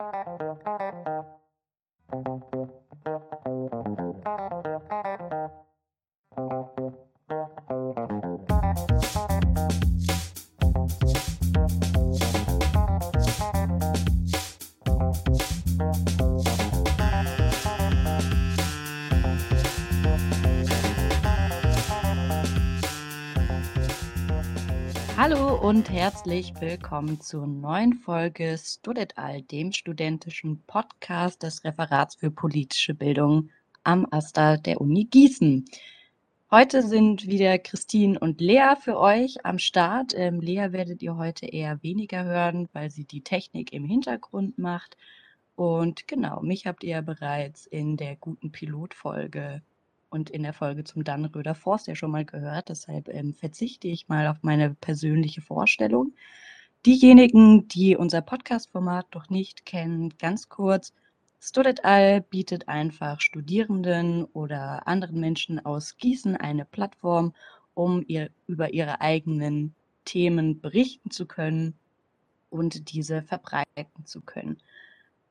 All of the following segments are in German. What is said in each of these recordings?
Hallo und herzlich willkommen zur neuen Folge Studet All, dem studentischen Podcast des Referats für politische Bildung am AStA der Uni Gießen. Heute sind wieder Christine und Lea für euch am Start. Ähm, Lea werdet ihr heute eher weniger hören, weil sie die Technik im Hintergrund macht. Und genau, mich habt ihr bereits in der guten Pilotfolge und in der Folge zum Dannröder Forst ja schon mal gehört. Deshalb ähm, verzichte ich mal auf meine persönliche Vorstellung. Diejenigen, die unser Podcast-Format noch nicht kennen, ganz kurz. Studet All bietet einfach Studierenden oder anderen Menschen aus Gießen eine Plattform, um ihr, über ihre eigenen Themen berichten zu können und diese verbreiten zu können.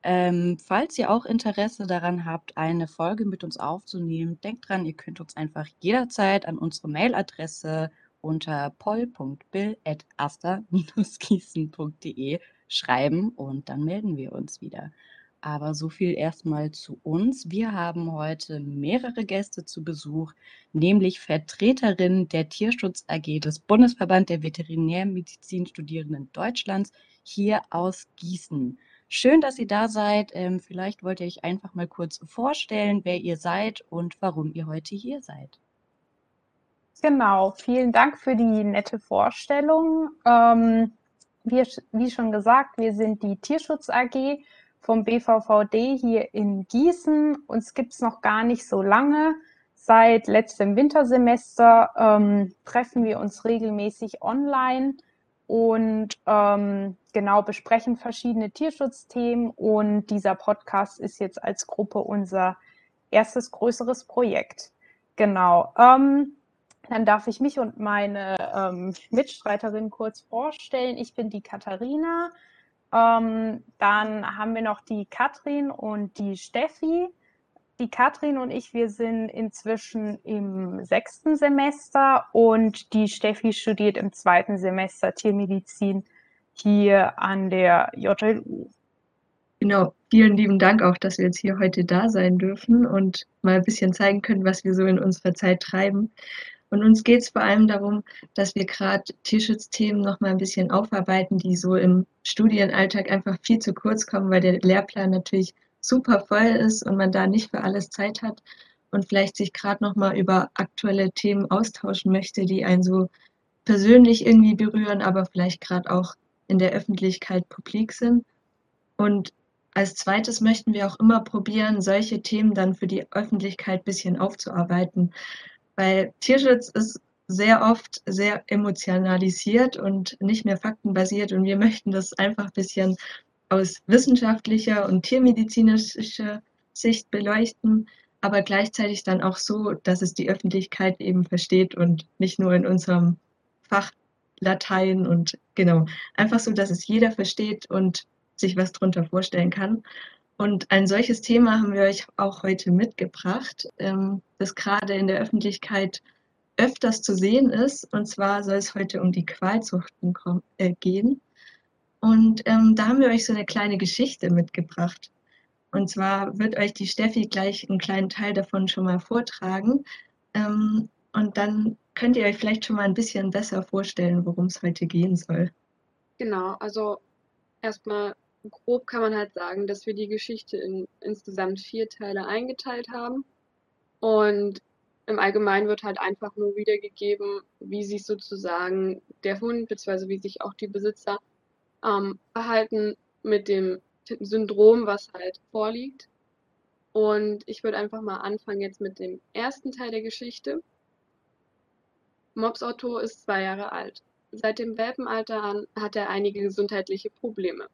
Ähm, falls ihr auch Interesse daran habt, eine Folge mit uns aufzunehmen, denkt dran, ihr könnt uns einfach jederzeit an unsere Mailadresse unter poll.bill.asta-gießen.de schreiben und dann melden wir uns wieder. Aber so viel erstmal zu uns. Wir haben heute mehrere Gäste zu Besuch, nämlich Vertreterinnen der Tierschutz AG des Bundesverband der Veterinärmedizinstudierenden Deutschlands hier aus Gießen. Schön, dass ihr da seid. Ähm, vielleicht wollt ihr euch einfach mal kurz vorstellen, wer ihr seid und warum ihr heute hier seid. Genau, vielen Dank für die nette Vorstellung. Ähm, wir, wie schon gesagt, wir sind die Tierschutz AG vom BVVD hier in Gießen. Uns gibt es noch gar nicht so lange. Seit letztem Wintersemester ähm, treffen wir uns regelmäßig online und ähm, genau besprechen verschiedene Tierschutzthemen. Und dieser Podcast ist jetzt als Gruppe unser erstes größeres Projekt. Genau. Ähm, dann darf ich mich und meine ähm, Mitstreiterin kurz vorstellen. Ich bin die Katharina. Ähm, dann haben wir noch die Katrin und die Steffi die Katrin und ich, wir sind inzwischen im sechsten Semester und die Steffi studiert im zweiten Semester Tiermedizin hier an der JLU. Genau, vielen lieben Dank auch, dass wir jetzt hier heute da sein dürfen und mal ein bisschen zeigen können, was wir so in unserer Zeit treiben. Und uns geht es vor allem darum, dass wir gerade Tierschutzthemen noch mal ein bisschen aufarbeiten, die so im Studienalltag einfach viel zu kurz kommen, weil der Lehrplan natürlich super voll ist und man da nicht für alles Zeit hat und vielleicht sich gerade noch mal über aktuelle Themen austauschen möchte, die einen so persönlich irgendwie berühren, aber vielleicht gerade auch in der Öffentlichkeit publik sind. Und als zweites möchten wir auch immer probieren, solche Themen dann für die Öffentlichkeit ein bisschen aufzuarbeiten, weil Tierschutz ist sehr oft sehr emotionalisiert und nicht mehr faktenbasiert und wir möchten das einfach ein bisschen aus wissenschaftlicher und tiermedizinischer Sicht beleuchten, aber gleichzeitig dann auch so, dass es die Öffentlichkeit eben versteht und nicht nur in unserem Fach Latein und genau, einfach so, dass es jeder versteht und sich was darunter vorstellen kann. Und ein solches Thema haben wir euch auch heute mitgebracht, ähm, das gerade in der Öffentlichkeit öfters zu sehen ist. Und zwar soll es heute um die Qualzuchten äh, gehen. Und ähm, da haben wir euch so eine kleine Geschichte mitgebracht. Und zwar wird euch die Steffi gleich einen kleinen Teil davon schon mal vortragen. Ähm, und dann könnt ihr euch vielleicht schon mal ein bisschen besser vorstellen, worum es heute gehen soll. Genau, also erstmal grob kann man halt sagen, dass wir die Geschichte in insgesamt vier Teile eingeteilt haben. Und im Allgemeinen wird halt einfach nur wiedergegeben, wie sich sozusagen der Hund bzw. wie sich auch die Besitzer ähm, verhalten mit dem Syndrom, was halt vorliegt. Und ich würde einfach mal anfangen jetzt mit dem ersten Teil der Geschichte. Mops Otto ist zwei Jahre alt. Seit dem Welpenalter an hat er einige gesundheitliche Probleme.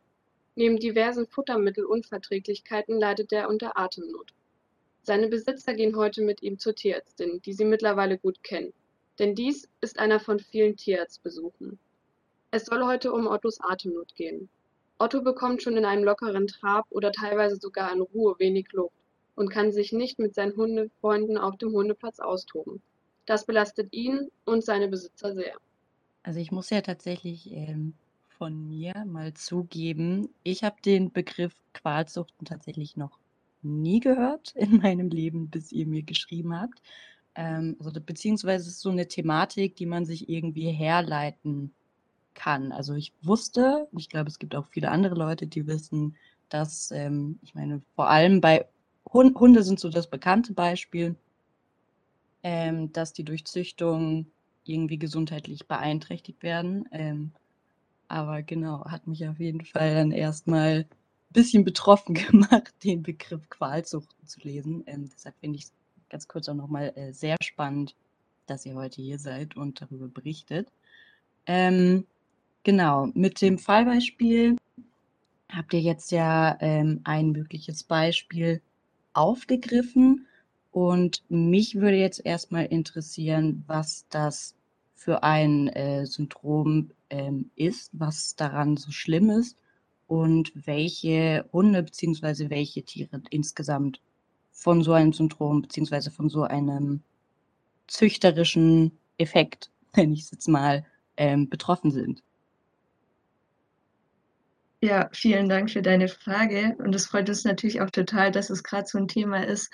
Neben diversen Futtermittelunverträglichkeiten leidet er unter Atemnot. Seine Besitzer gehen heute mit ihm zur Tierärztin, die sie mittlerweile gut kennen. Denn dies ist einer von vielen Tierarztbesuchen. Es soll heute um Ottos Atemnot gehen. Otto bekommt schon in einem lockeren Trab oder teilweise sogar in Ruhe wenig Luft und kann sich nicht mit seinen Hundefreunden auf dem Hundeplatz austoben. Das belastet ihn und seine Besitzer sehr. Also ich muss ja tatsächlich ähm, von mir mal zugeben, ich habe den Begriff Qualzuchten tatsächlich noch nie gehört in meinem Leben, bis ihr mir geschrieben habt. Ähm, also, beziehungsweise es ist so eine Thematik, die man sich irgendwie herleiten kann. Also ich wusste, ich glaube, es gibt auch viele andere Leute, die wissen, dass, ähm, ich meine, vor allem bei Hund, Hunde sind so das bekannte Beispiel, ähm, dass die durch Züchtung irgendwie gesundheitlich beeinträchtigt werden. Ähm, aber genau, hat mich auf jeden Fall dann erstmal ein bisschen betroffen gemacht, den Begriff Qualzuchten zu lesen. Ähm, deshalb finde ich es ganz kurz auch nochmal äh, sehr spannend, dass ihr heute hier seid und darüber berichtet. Ähm, genau, mit dem Fallbeispiel habt ihr jetzt ja ähm, ein mögliches Beispiel aufgegriffen. Und mich würde jetzt erstmal interessieren, was das für ein äh, Syndrom ähm, ist, was daran so schlimm ist und welche Hunde bzw. welche Tiere insgesamt von so einem Syndrom bzw. von so einem züchterischen Effekt, wenn ich es jetzt mal, ähm, betroffen sind. Ja, vielen Dank für deine Frage. Und es freut uns natürlich auch total, dass es gerade so ein Thema ist,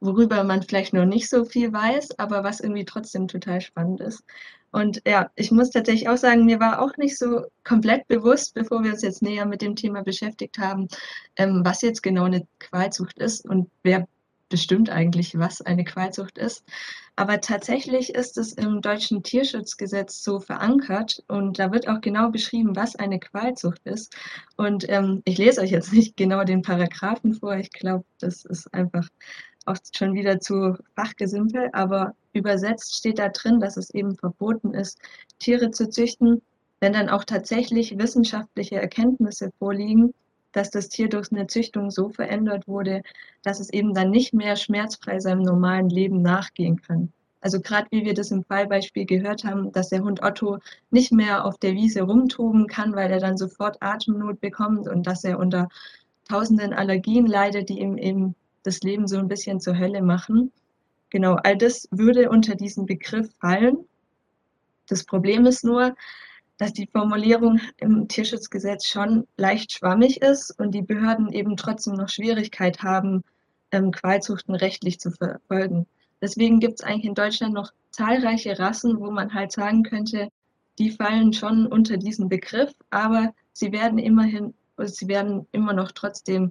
worüber man vielleicht noch nicht so viel weiß, aber was irgendwie trotzdem total spannend ist. Und ja, ich muss tatsächlich auch sagen, mir war auch nicht so komplett bewusst, bevor wir uns jetzt näher mit dem Thema beschäftigt haben, ähm, was jetzt genau eine Qualzucht ist und wer bestimmt eigentlich, was eine Qualzucht ist. Aber tatsächlich ist es im deutschen Tierschutzgesetz so verankert und da wird auch genau beschrieben, was eine Qualzucht ist. Und ähm, ich lese euch jetzt nicht genau den Paragraphen vor. Ich glaube, das ist einfach auch schon wieder zu fachgesimpel, aber übersetzt steht da drin, dass es eben verboten ist, Tiere zu züchten, wenn dann auch tatsächlich wissenschaftliche Erkenntnisse vorliegen, dass das Tier durch eine Züchtung so verändert wurde, dass es eben dann nicht mehr schmerzfrei seinem normalen Leben nachgehen kann. Also gerade wie wir das im Fallbeispiel gehört haben, dass der Hund Otto nicht mehr auf der Wiese rumtoben kann, weil er dann sofort Atemnot bekommt und dass er unter tausenden Allergien leidet, die ihm eben das Leben so ein bisschen zur Hölle machen. Genau, all das würde unter diesen Begriff fallen. Das Problem ist nur, dass die Formulierung im Tierschutzgesetz schon leicht schwammig ist und die Behörden eben trotzdem noch Schwierigkeit haben, ähm, Qualzuchten rechtlich zu verfolgen. Deswegen gibt es eigentlich in Deutschland noch zahlreiche Rassen, wo man halt sagen könnte, die fallen schon unter diesen Begriff, aber sie werden immerhin, sie werden immer noch trotzdem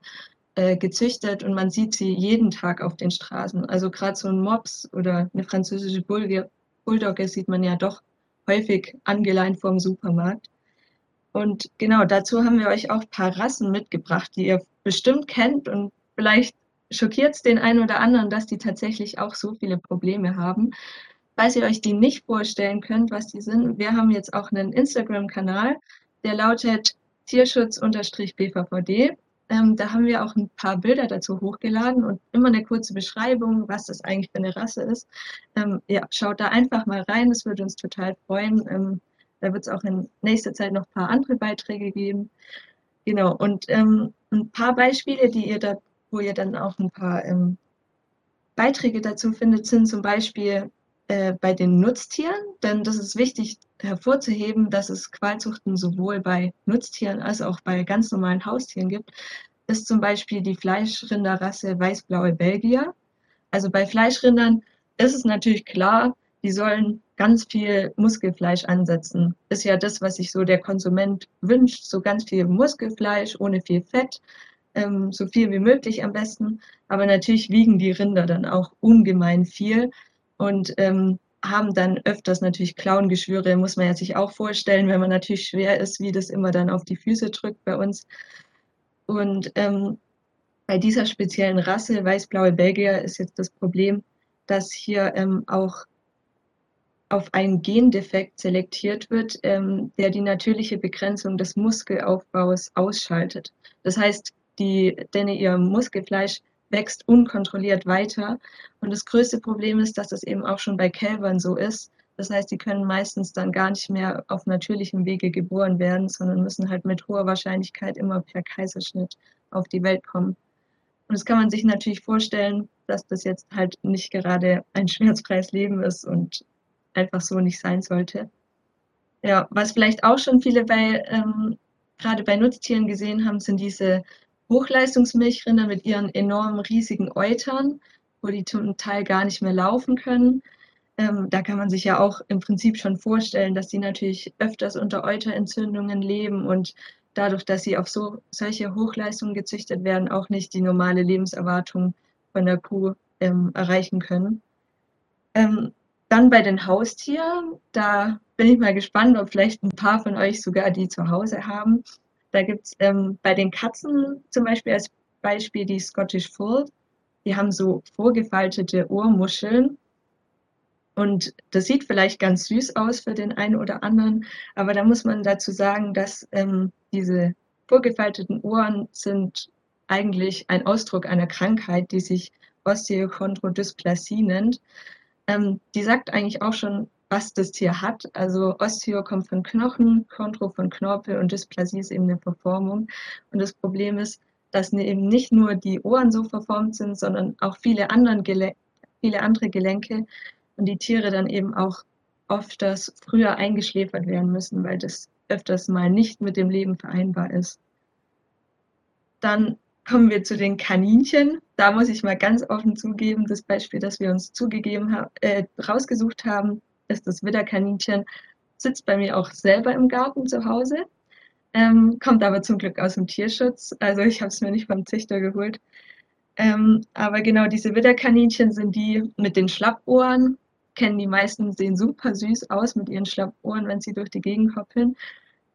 äh, gezüchtet und man sieht sie jeden Tag auf den Straßen. Also gerade so ein Mops oder eine französische Bulldogge sieht man ja doch häufig angeleint vom Supermarkt. Und genau dazu haben wir euch auch ein paar Rassen mitgebracht, die ihr bestimmt kennt und vielleicht schockiert es den einen oder anderen, dass die tatsächlich auch so viele Probleme haben. Falls ihr euch die nicht vorstellen könnt, was die sind, wir haben jetzt auch einen Instagram-Kanal, der lautet Tierschutz-BVVD. Ähm, da haben wir auch ein paar Bilder dazu hochgeladen und immer eine kurze Beschreibung, was das eigentlich für eine Rasse ist. Ähm, ja, schaut da einfach mal rein, das würde uns total freuen. Ähm, da wird es auch in nächster Zeit noch ein paar andere Beiträge geben. Genau, und ähm, ein paar Beispiele, die ihr da, wo ihr dann auch ein paar ähm, Beiträge dazu findet, sind zum Beispiel äh, bei den Nutztieren, denn das ist wichtig hervorzuheben, dass es Qualzuchten sowohl bei Nutztieren als auch bei ganz normalen Haustieren gibt, ist zum Beispiel die Fleischrinderrasse Weißblaue Belgier. Also bei Fleischrindern ist es natürlich klar, die sollen ganz viel Muskelfleisch ansetzen. Ist ja das, was sich so der Konsument wünscht, so ganz viel Muskelfleisch ohne viel Fett, ähm, so viel wie möglich am besten. Aber natürlich wiegen die Rinder dann auch ungemein viel und ähm, haben dann öfters natürlich Klauengeschwüre, muss man ja sich auch vorstellen, wenn man natürlich schwer ist, wie das immer dann auf die Füße drückt bei uns. Und ähm, bei dieser speziellen Rasse, weißblaue Belgier, ist jetzt das Problem, dass hier ähm, auch auf einen Gendefekt selektiert wird, ähm, der die natürliche Begrenzung des Muskelaufbaus ausschaltet. Das heißt, die, denn ihr Muskelfleisch wächst unkontrolliert weiter. Und das größte Problem ist, dass es eben auch schon bei Kälbern so ist, Das heißt, die können meistens dann gar nicht mehr auf natürlichem Wege geboren werden, sondern müssen halt mit hoher Wahrscheinlichkeit immer per Kaiserschnitt auf die Welt kommen. Und das kann man sich natürlich vorstellen, dass das jetzt halt nicht gerade ein schmerzfreies Leben ist und einfach so nicht sein sollte. Ja, was vielleicht auch schon viele bei, ähm, gerade bei Nutztieren gesehen haben, sind diese Hochleistungsmilchrinder mit ihren enormen riesigen Eutern, wo die zum Teil gar nicht mehr laufen können. Ähm, da kann man sich ja auch im Prinzip schon vorstellen, dass die natürlich öfters unter Euterentzündungen leben und dadurch, dass sie auf so, solche Hochleistungen gezüchtet werden, auch nicht die normale Lebenserwartung von der Kuh ähm, erreichen können. Ähm, dann bei den Haustieren, da bin ich mal gespannt, ob vielleicht ein paar von euch sogar die zu Hause haben. Da gibt es ähm, bei den Katzen zum Beispiel als Beispiel die Scottish Fold. Die haben so vorgefaltete Ohrmuscheln. Und das sieht vielleicht ganz süß aus für den einen oder anderen, aber da muss man dazu sagen, dass ähm, diese vorgefalteten Ohren sind eigentlich ein Ausdruck einer Krankheit, die sich Osteochondrodysplasie nennt. Ähm, die sagt eigentlich auch schon, was das Tier hat. Also Osteo kommt von Knochen, Chondro von Knorpel und Dysplasie ist eben eine Verformung. Und das Problem ist, dass ne, eben nicht nur die Ohren so verformt sind, sondern auch viele, anderen Gelen viele andere Gelenke und die Tiere dann eben auch oft das früher eingeschläfert werden müssen, weil das öfters mal nicht mit dem Leben vereinbar ist. Dann kommen wir zu den Kaninchen. Da muss ich mal ganz offen zugeben, das Beispiel, das wir uns zugegeben äh, rausgesucht haben, ist das Widderkaninchen. Sitzt bei mir auch selber im Garten zu Hause, ähm, kommt aber zum Glück aus dem Tierschutz. Also ich habe es mir nicht beim Züchter geholt. Ähm, aber genau diese Widderkaninchen sind die mit den Schlappohren. Kennen die meisten, sehen super süß aus mit ihren Schlappohren, wenn sie durch die Gegend hoppeln.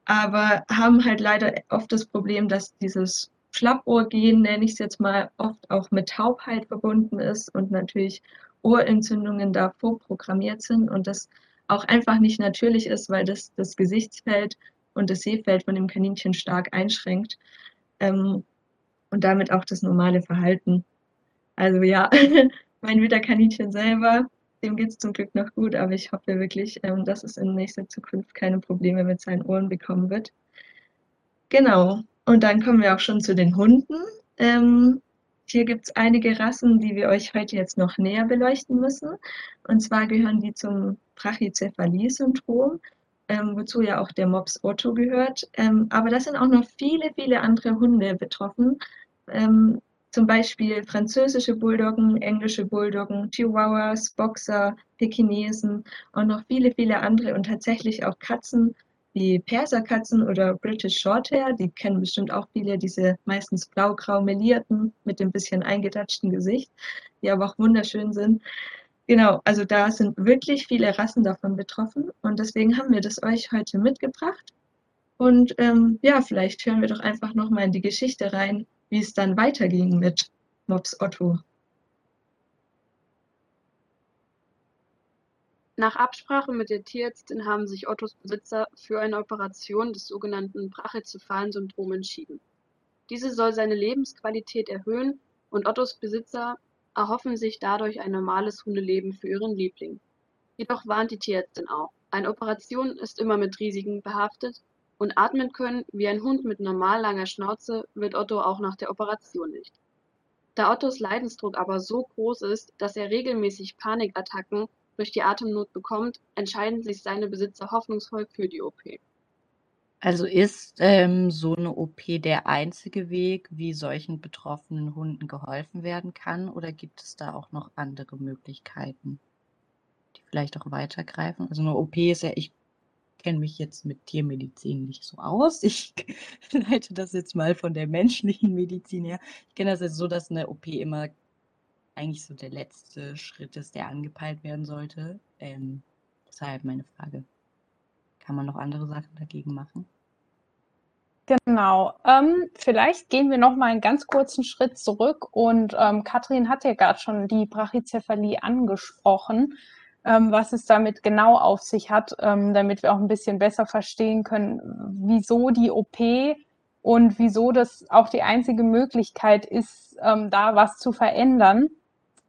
Aber haben halt leider oft das Problem, dass dieses Schlappohrgehen, nenne ich es jetzt mal, oft auch mit Taubheit verbunden ist und natürlich Ohrentzündungen da vorprogrammiert sind und das auch einfach nicht natürlich ist, weil das das Gesichtsfeld und das Sehfeld von dem Kaninchen stark einschränkt ähm, und damit auch das normale Verhalten. Also ja, mein Widderkaninchen selber, dem geht es zum Glück noch gut, aber ich hoffe wirklich, ähm, dass es in nächster Zukunft keine Probleme mit seinen Ohren bekommen wird. Genau, und dann kommen wir auch schon zu den Hunden. Ähm, hier gibt es einige Rassen, die wir euch heute jetzt noch näher beleuchten müssen. Und zwar gehören die zum Brachycephalie-Syndrom, ähm, wozu ja auch der Mops Otto gehört. Ähm, aber da sind auch noch viele, viele andere Hunde betroffen. Ähm, zum Beispiel französische Bulldoggen, englische Bulldoggen, Chihuahuas, Boxer, Pekinesen und noch viele, viele andere und tatsächlich auch Katzen die Perserkatzen oder British Shorthair, die kennen bestimmt auch viele, diese meistens blau-grau melierten mit dem bisschen eingedatschten Gesicht, die aber auch wunderschön sind. Genau, also da sind wirklich viele Rassen davon betroffen und deswegen haben wir das euch heute mitgebracht. Und ähm, ja, vielleicht hören wir doch einfach nochmal in die Geschichte rein, wie es dann weiterging mit Mops Otto. Nach Absprache mit der Tierärztin haben sich Ottos Besitzer für eine Operation des sogenannten Brachycephalen-Syndrom entschieden. Diese soll seine Lebensqualität erhöhen und Ottos Besitzer erhoffen sich dadurch ein normales Hundeleben für ihren Liebling. Jedoch warnt die Tierärztin auch, eine Operation ist immer mit Risiken behaftet und atmen können wie ein Hund mit normal langer Schnauze wird Otto auch nach der Operation nicht. Da Ottos Leidensdruck aber so groß ist, dass er regelmäßig Panikattacken durch die Atemnot bekommt, entscheiden sich seine Besitzer hoffnungsvoll für die OP. Also ist ähm, so eine OP der einzige Weg, wie solchen betroffenen Hunden geholfen werden kann, oder gibt es da auch noch andere Möglichkeiten, die vielleicht auch weitergreifen? Also eine OP ist ja, ich kenne mich jetzt mit Tiermedizin nicht so aus. Ich leite das jetzt mal von der menschlichen Medizin her. Ich kenne das jetzt so, dass eine OP immer eigentlich so der letzte Schritt ist, der angepeilt werden sollte. Ähm, deshalb meine Frage. Kann man noch andere Sachen dagegen machen? Genau. Ähm, vielleicht gehen wir noch mal einen ganz kurzen Schritt zurück. Und ähm, Katrin hat ja gerade schon die Brachycephalie angesprochen, ähm, was es damit genau auf sich hat, ähm, damit wir auch ein bisschen besser verstehen können, wieso die OP und wieso das auch die einzige Möglichkeit ist, ähm, da was zu verändern.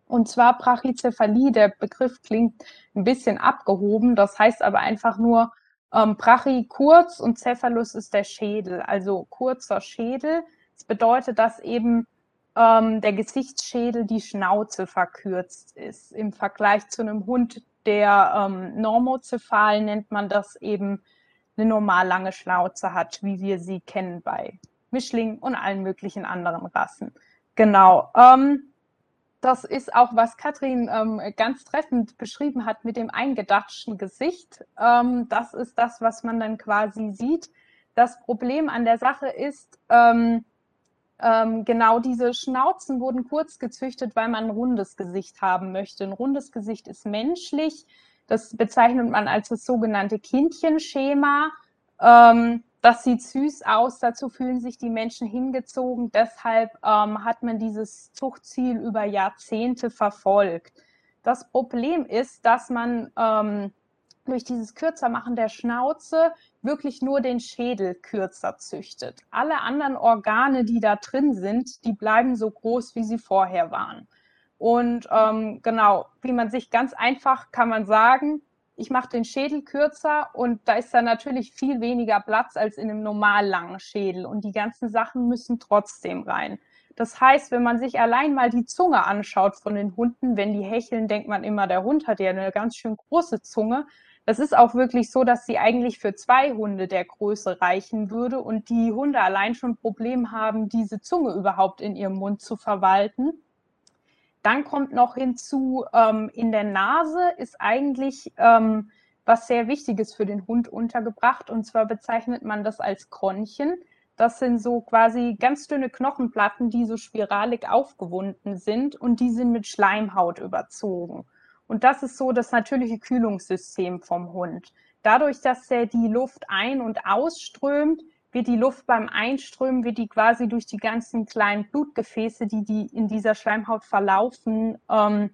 Und zwar Brachycephalie, der Begriff klingt ein bisschen abgehoben, das heißt aber einfach nur ähm, Brachy kurz und Cephalus ist der Schädel, also kurzer Schädel. Das bedeutet, dass eben ähm, der Gesichtsschädel die Schnauze verkürzt ist. Im Vergleich zu einem Hund, der ähm, normozephal nennt man das eben eine normal lange Schnauze hat, wie wir sie kennen bei Mischlingen und allen möglichen anderen Rassen. Genau. Ähm, das ist auch, was Katrin ähm, ganz treffend beschrieben hat mit dem eingedatschten Gesicht. Ähm, das ist das, was man dann quasi sieht. Das Problem an der Sache ist, ähm, ähm genau diese Schnauzen wurden kurz gezüchtet, weil man ein rundes Gesicht haben möchte. Ein rundes Gesicht ist menschlich. Das bezeichnet man als das sogenannte Kindchenschema. Ähm, das sieht süß aus, dazu fühlen sich die Menschen hingezogen. Deshalb ähm, hat man dieses Zuchtziel über Jahrzehnte verfolgt. Das Problem ist, dass man ähm, durch dieses Kürzermachen der Schnauze wirklich nur den Schädel kürzer züchtet. Alle anderen Organe, die da drin sind, die bleiben so groß, wie sie vorher waren. Und ähm, genau, wie man sich ganz einfach kann man sagen, ich mache den Schädel kürzer und da ist dann natürlich viel weniger Platz als in einem normal langen Schädel und die ganzen Sachen müssen trotzdem rein. Das heißt, wenn man sich allein mal die Zunge anschaut von den Hunden, wenn die hecheln, denkt man immer, der Hund hat ja eine ganz schön große Zunge. Das ist auch wirklich so, dass sie eigentlich für zwei Hunde der Größe reichen würde und die Hunde allein schon Problem haben, diese Zunge überhaupt in ihrem Mund zu verwalten. Dann kommt noch hinzu, ähm, in der Nase ist eigentlich ähm, was sehr Wichtiges für den Hund untergebracht. Und zwar bezeichnet man das als Kronchen. Das sind so quasi ganz dünne Knochenplatten, die so spiralig aufgewunden sind und die sind mit Schleimhaut überzogen. Und das ist so das natürliche Kühlungssystem vom Hund. Dadurch, dass er die Luft ein- und ausströmt, wird die Luft beim Einströmen, wird die quasi durch die ganzen kleinen Blutgefäße, die, die in dieser Schleimhaut verlaufen, ähm,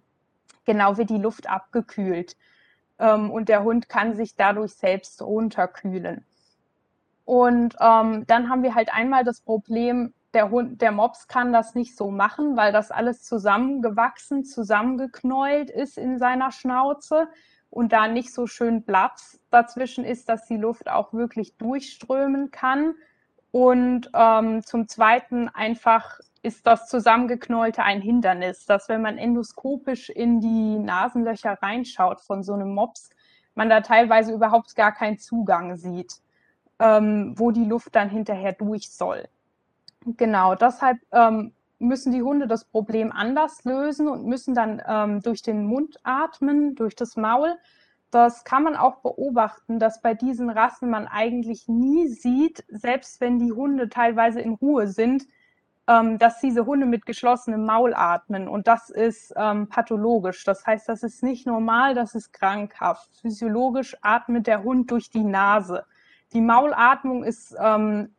genau wird die Luft abgekühlt. Ähm, und der Hund kann sich dadurch selbst runterkühlen. Und ähm, dann haben wir halt einmal das Problem, der Hund, der Mops kann das nicht so machen, weil das alles zusammengewachsen, zusammengeknäult ist in seiner Schnauze und da nicht so schön Platz dazwischen ist, dass die Luft auch wirklich durchströmen kann. Und ähm, zum Zweiten einfach ist das Zusammengeknäulte ein Hindernis, dass wenn man endoskopisch in die Nasenlöcher reinschaut von so einem Mops, man da teilweise überhaupt gar keinen Zugang sieht, ähm, wo die Luft dann hinterher durch soll. Genau, deshalb ähm, müssen die Hunde das Problem anders lösen und müssen dann ähm, durch den Mund atmen, durch das Maul. Das kann man auch beobachten, dass bei diesen Rassen man eigentlich nie sieht, selbst wenn die Hunde teilweise in Ruhe sind, ähm, dass diese Hunde mit geschlossenem Maul atmen. Und das ist ähm, pathologisch. Das heißt, das ist nicht normal, das ist krankhaft. Physiologisch atmet der Hund durch die Nase. Die Maulatmung ist ähm,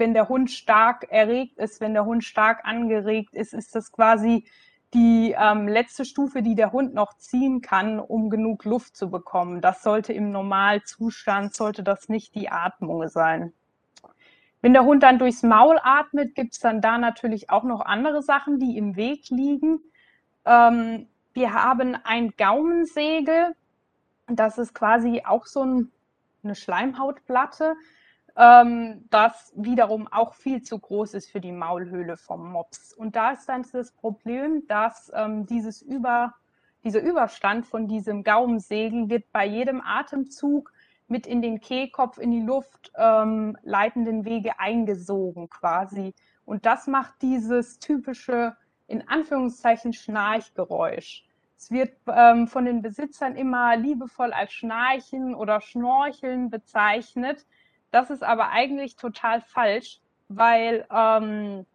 wenn der Hund stark erregt ist, wenn der Hund stark angeregt ist, ist das quasi die ähm, letzte Stufe, die der Hund noch ziehen kann, um genug Luft zu bekommen. Das sollte im Normalzustand, sollte das nicht die Atmung sein. Wenn der Hund dann durchs Maul atmet, gibt es dann da natürlich auch noch andere Sachen, die im Weg liegen. Ähm, wir haben ein Gaumensegel. Das ist quasi auch so ein, eine Schleimhautplatte ähm, das wiederum auch viel zu groß ist für die Maulhöhle vom Mops. Und da ist dann das Problem, dass ähm, dieses Über, dieser Überstand von diesem Gaumensegel wird bei jedem Atemzug mit in den Kehlkopf, in die Luft ähm, leitenden Wege eingesogen quasi. Und das macht dieses typische, in Anführungszeichen, Schnarchgeräusch. Es wird ähm, von den Besitzern immer liebevoll als Schnarchen oder Schnorcheln bezeichnet. Das ist aber eigentlich total falsch, weil ähm,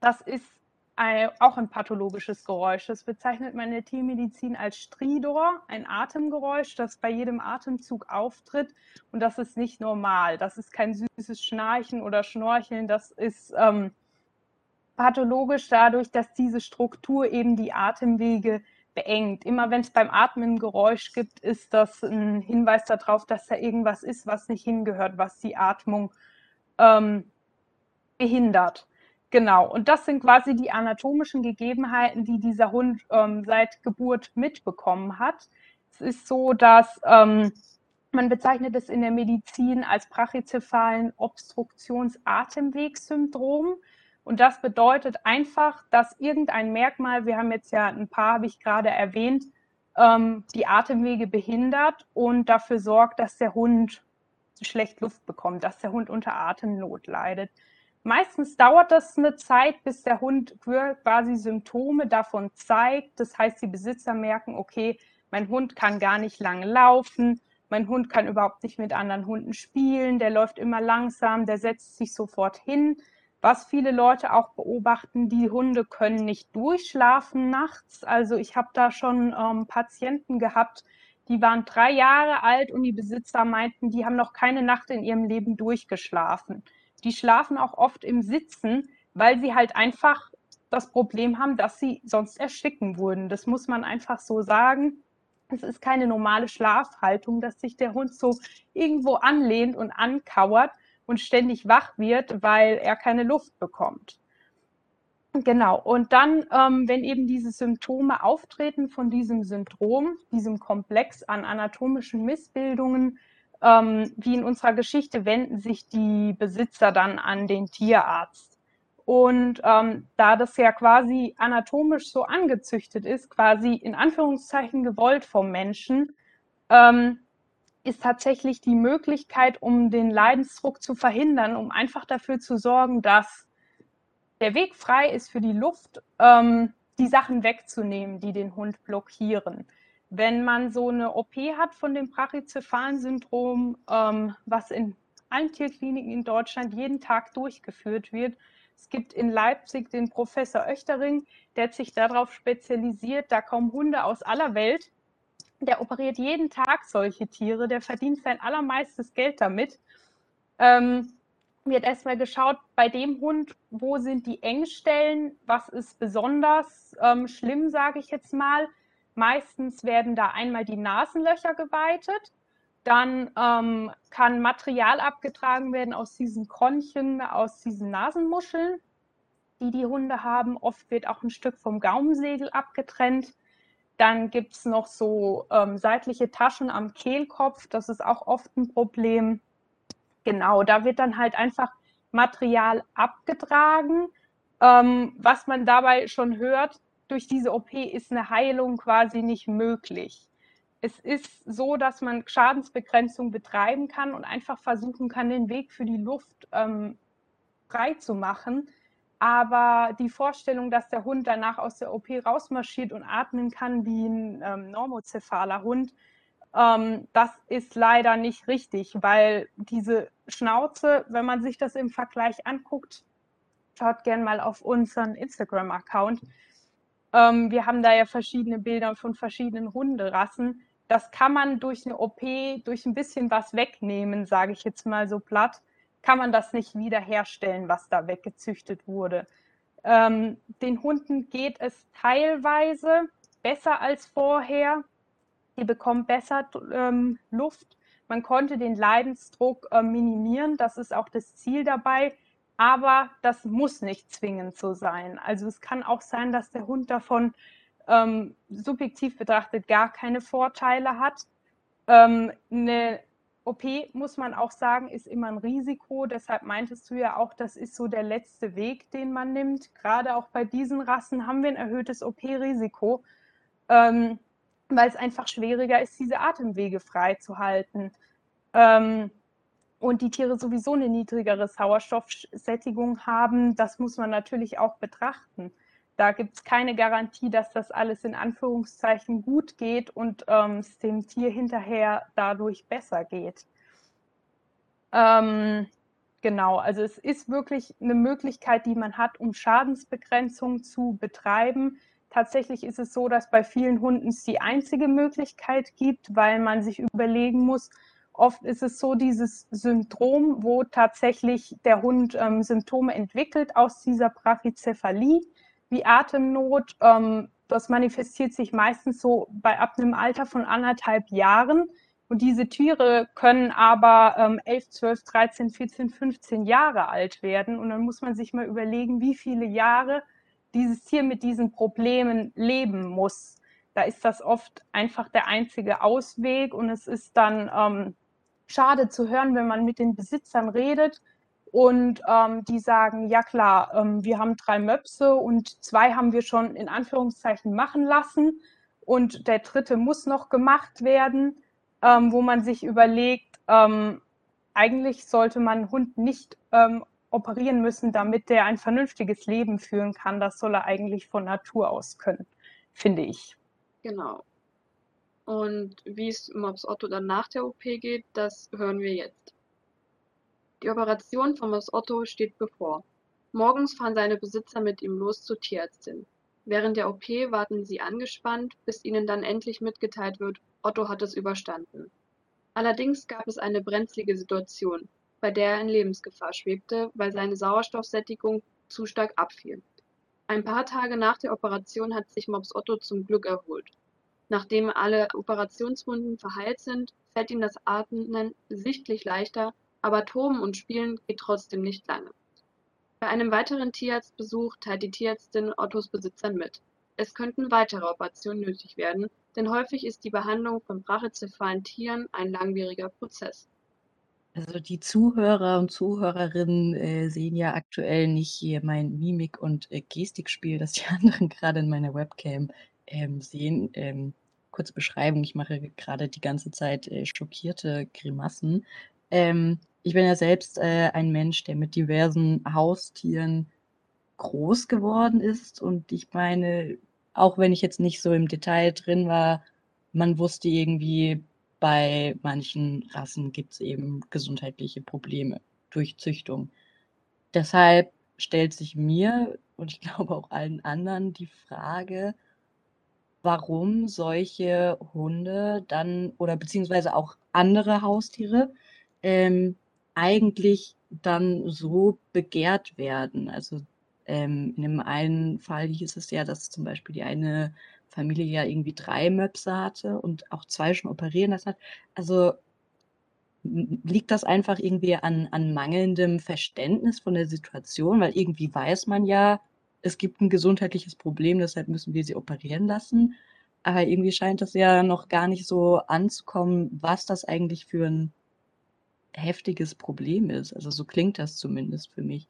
das ist ein, auch ein pathologisches Geräusch. Das bezeichnet man in der Tiermedizin als Stridor, ein Atemgeräusch, das bei jedem Atemzug auftritt. Und das ist nicht normal. Das ist kein süßes Schnarchen oder Schnorcheln. Das ist ähm, pathologisch dadurch, dass diese Struktur eben die Atemwege beengt. Immer wenn es beim Atmen ein Geräusch gibt, ist das ein Hinweis darauf, dass da irgendwas ist, was nicht hingehört, was die Atmung ähm, behindert. Genau, und das sind quasi die anatomischen Gegebenheiten, die dieser Hund ähm, seit Geburt mitbekommen hat. Es ist so, dass ähm, man bezeichnet es in der Medizin als brachycephalen Obstruktionsatemwegssyndrom. Und das bedeutet einfach, dass irgendein Merkmal, wir haben jetzt ja ein paar, habe ich gerade erwähnt, ähm, die Atemwege behindert und dafür sorgt, dass der Hund schlecht Luft bekommt, dass der Hund unter Atemnot leidet. Meistens dauert das eine Zeit, bis der Hund quasi Symptome davon zeigt. Das heißt, die Besitzer merken, okay, mein Hund kann gar nicht lange laufen, mein Hund kann überhaupt nicht mit anderen Hunden spielen, der läuft immer langsam, der setzt sich sofort hin. Was viele Leute auch beobachten, die Hunde können nicht durchschlafen nachts. Also ich habe da schon ähm, Patienten gehabt, die waren drei Jahre alt und die Besitzer meinten, die haben noch keine Nacht in ihrem Leben durchgeschlafen. Die schlafen auch oft im Sitzen, weil sie halt einfach das Problem haben, dass sie sonst ersticken würden. Das muss man einfach so sagen. Es ist keine normale Schlafhaltung, dass sich der Hund so irgendwo anlehnt und ankauert und ständig wach wird, weil er keine Luft bekommt. Genau, und dann, ähm, wenn eben diese Symptome auftreten von diesem Syndrom, diesem Komplex an anatomischen Missbildungen, ähm, wie in unserer Geschichte, wenden sich die Besitzer dann an den Tierarzt. Und ähm, da das ja quasi anatomisch so angezüchtet ist, quasi in Anführungszeichen gewollt vom Menschen, ähm, ist tatsächlich die Möglichkeit, um den Leidensdruck zu verhindern, um einfach dafür zu sorgen, dass der Weg frei ist für die Luft, ähm, die Sachen wegzunehmen, die den Hund blockieren. Wenn man so eine OP hat von dem Brachycephalen-Syndrom, ähm, was in allen Tierkliniken in Deutschland jeden Tag durchgeführt wird, es gibt in Leipzig den Professor Oechtering, der hat sich darauf spezialisiert, da kommen Hunde aus aller Welt. Der operiert jeden Tag solche Tiere, der verdient sein allermeistes Geld damit. Ähm, wird erstmal geschaut, bei dem Hund, wo sind die Engstellen, was ist besonders ähm, schlimm, sage ich jetzt mal. Meistens werden da einmal die Nasenlöcher geweitet dann ähm, kann Material abgetragen werden aus diesen Kronchen, aus diesen Nasenmuscheln, die die Hunde haben. Oft wird auch ein Stück vom Gaumensegel abgetrennt. Dann gibt es noch so ähm, seitliche Taschen am Kehlkopf. Das ist auch oft ein Problem. Genau, da wird dann halt einfach Material abgetragen. Ähm, was man dabei schon hört, durch diese OP ist eine Heilung quasi nicht möglich es ist so, dass man Schadensbegrenzung betreiben kann und einfach versuchen kann, den Weg für die Luft ähm, frei zu machen. Aber die Vorstellung, dass der Hund danach aus der OP rausmarschiert und atmen kann wie ein ähm, normozephaler Hund, ähm, das ist leider nicht richtig, weil diese Schnauze, wenn man sich das im Vergleich anguckt, schaut gern mal auf unseren Instagram-Account. Ähm, wir haben da ja verschiedene Bilder von verschiedenen Hunderassen das kann man durch eine OP, durch ein bisschen was wegnehmen, sage ich jetzt mal so platt, kann man das nicht wiederherstellen, was da weggezüchtet wurde. Ähm, den Hunden geht es teilweise besser als vorher. Die bekommen besser ähm, Luft. Man konnte den Leidensdruck äh, minimieren. Das ist auch das Ziel dabei. Aber das muss nicht zwingend so sein. Also es kann auch sein, dass der Hund davon ähm, subjektiv betrachtet gar keine Vorteile hat. Ähm, eine OP, muss man auch sagen, ist immer ein Risiko. Deshalb meintest du ja auch, das ist so der letzte Weg, den man nimmt. Gerade auch bei diesen Rassen haben wir ein erhöhtes OP-Risiko, ähm, weil es einfach schwieriger ist, diese Atemwege freizuhalten. Ähm, und die Tiere sowieso eine niedrigere Sauerstoffsättigung haben, das muss man natürlich auch betrachten da gibt es keine Garantie, dass das alles in Anführungszeichen gut geht und ähm, es dem Tier hinterher dadurch besser geht. Ähm, genau, also es ist wirklich eine Möglichkeit, die man hat, um Schadensbegrenzung zu betreiben. Tatsächlich ist es so, dass bei vielen Hunden es die einzige Möglichkeit gibt, weil man sich überlegen muss, oft ist es so dieses Syndrom, wo tatsächlich der Hund ähm, Symptome entwickelt aus dieser Brachycephalie wie Atemnot. Ähm, das manifestiert sich meistens so bei ab einem Alter von anderthalb Jahren, Und diese Tiere können aber ähm, 11, 12, 13, 14, 15 Jahre alt werden. Und dann muss man sich mal überlegen, wie viele Jahre dieses Tier mit diesen Problemen leben muss. Da ist das oft einfach der einzige Ausweg. Und es ist dann ähm, schade zu hören, wenn man mit den Besitzern redet und ähm, die sagen, ja klar, ähm, wir haben drei Möpse und zwei haben wir schon in Anführungszeichen machen lassen und der dritte muss noch gemacht werden ähm, wo man sich überlegt, ähm, eigentlich sollte man einen Hund nicht ähm, operieren müssen, damit der ein vernünftiges Leben führen kann. Das soll er eigentlich von Natur aus können, finde ich. Genau. Und wie es Mops Otto dann nach der OP geht, das hören wir jetzt. Die Operation von Mops Otto steht bevor. Morgens fahren seine Besitzer mit ihm los zur Tierärztin. Während der OP warten sie angespannt, bis ihnen dann endlich mitgeteilt wird, Otto hat es überstanden. Allerdings gab es eine brenzlige Situation, bei der er in Lebensgefahr schwebte, weil seine Sauerstoffsättigung zu stark abfiel. Ein paar Tage nach der Operation hat sich Mops Otto zum Glück erholt. Nachdem alle Operationswunden verheilt sind, fällt ihm das Atmen sichtlich leichter, aber Toben und Spielen geht trotzdem nicht lange. Bei einem weiteren Tierarztbesuch teilt die Tierärztin Ottos Besitzern mit. Es könnten weitere Operationen nötig werden, denn häufig ist die Behandlung von brachycephalen Tieren ein langwieriger Prozess. Also die Zuhörer und Zuhörerinnen äh, sehen ja aktuell nicht hier mein Mimik- und äh, Gestikspiel, das die anderen gerade in meiner Webcam ähm, sehen. Ähm, kurze Beschreibung, ich mache gerade die ganze Zeit äh, schockierte Grimassen. Ähm, ich bin ja selbst äh, ein Mensch, der mit diversen Haustieren groß geworden ist. Und ich meine, auch wenn ich jetzt nicht so im Detail drin war, man wusste irgendwie, bei manchen Rassen gibt es eben gesundheitliche Probleme durch Züchtung. Deshalb stellt sich mir und ich glaube auch allen anderen die Frage, warum solche Hunde dann oder beziehungsweise auch andere Haustiere ähm, eigentlich dann so begehrt werden. Also ähm, in dem einen Fall hieß es ja, dass zum Beispiel die eine Familie ja irgendwie drei Möpse hatte und auch zwei schon operieren lassen hat. Also liegt das einfach irgendwie an, an mangelndem Verständnis von der Situation, weil irgendwie weiß man ja, es gibt ein gesundheitliches Problem, deshalb müssen wir sie operieren lassen. Aber irgendwie scheint das ja noch gar nicht so anzukommen, was das eigentlich für ein heftiges Problem ist. Also so klingt das zumindest für mich.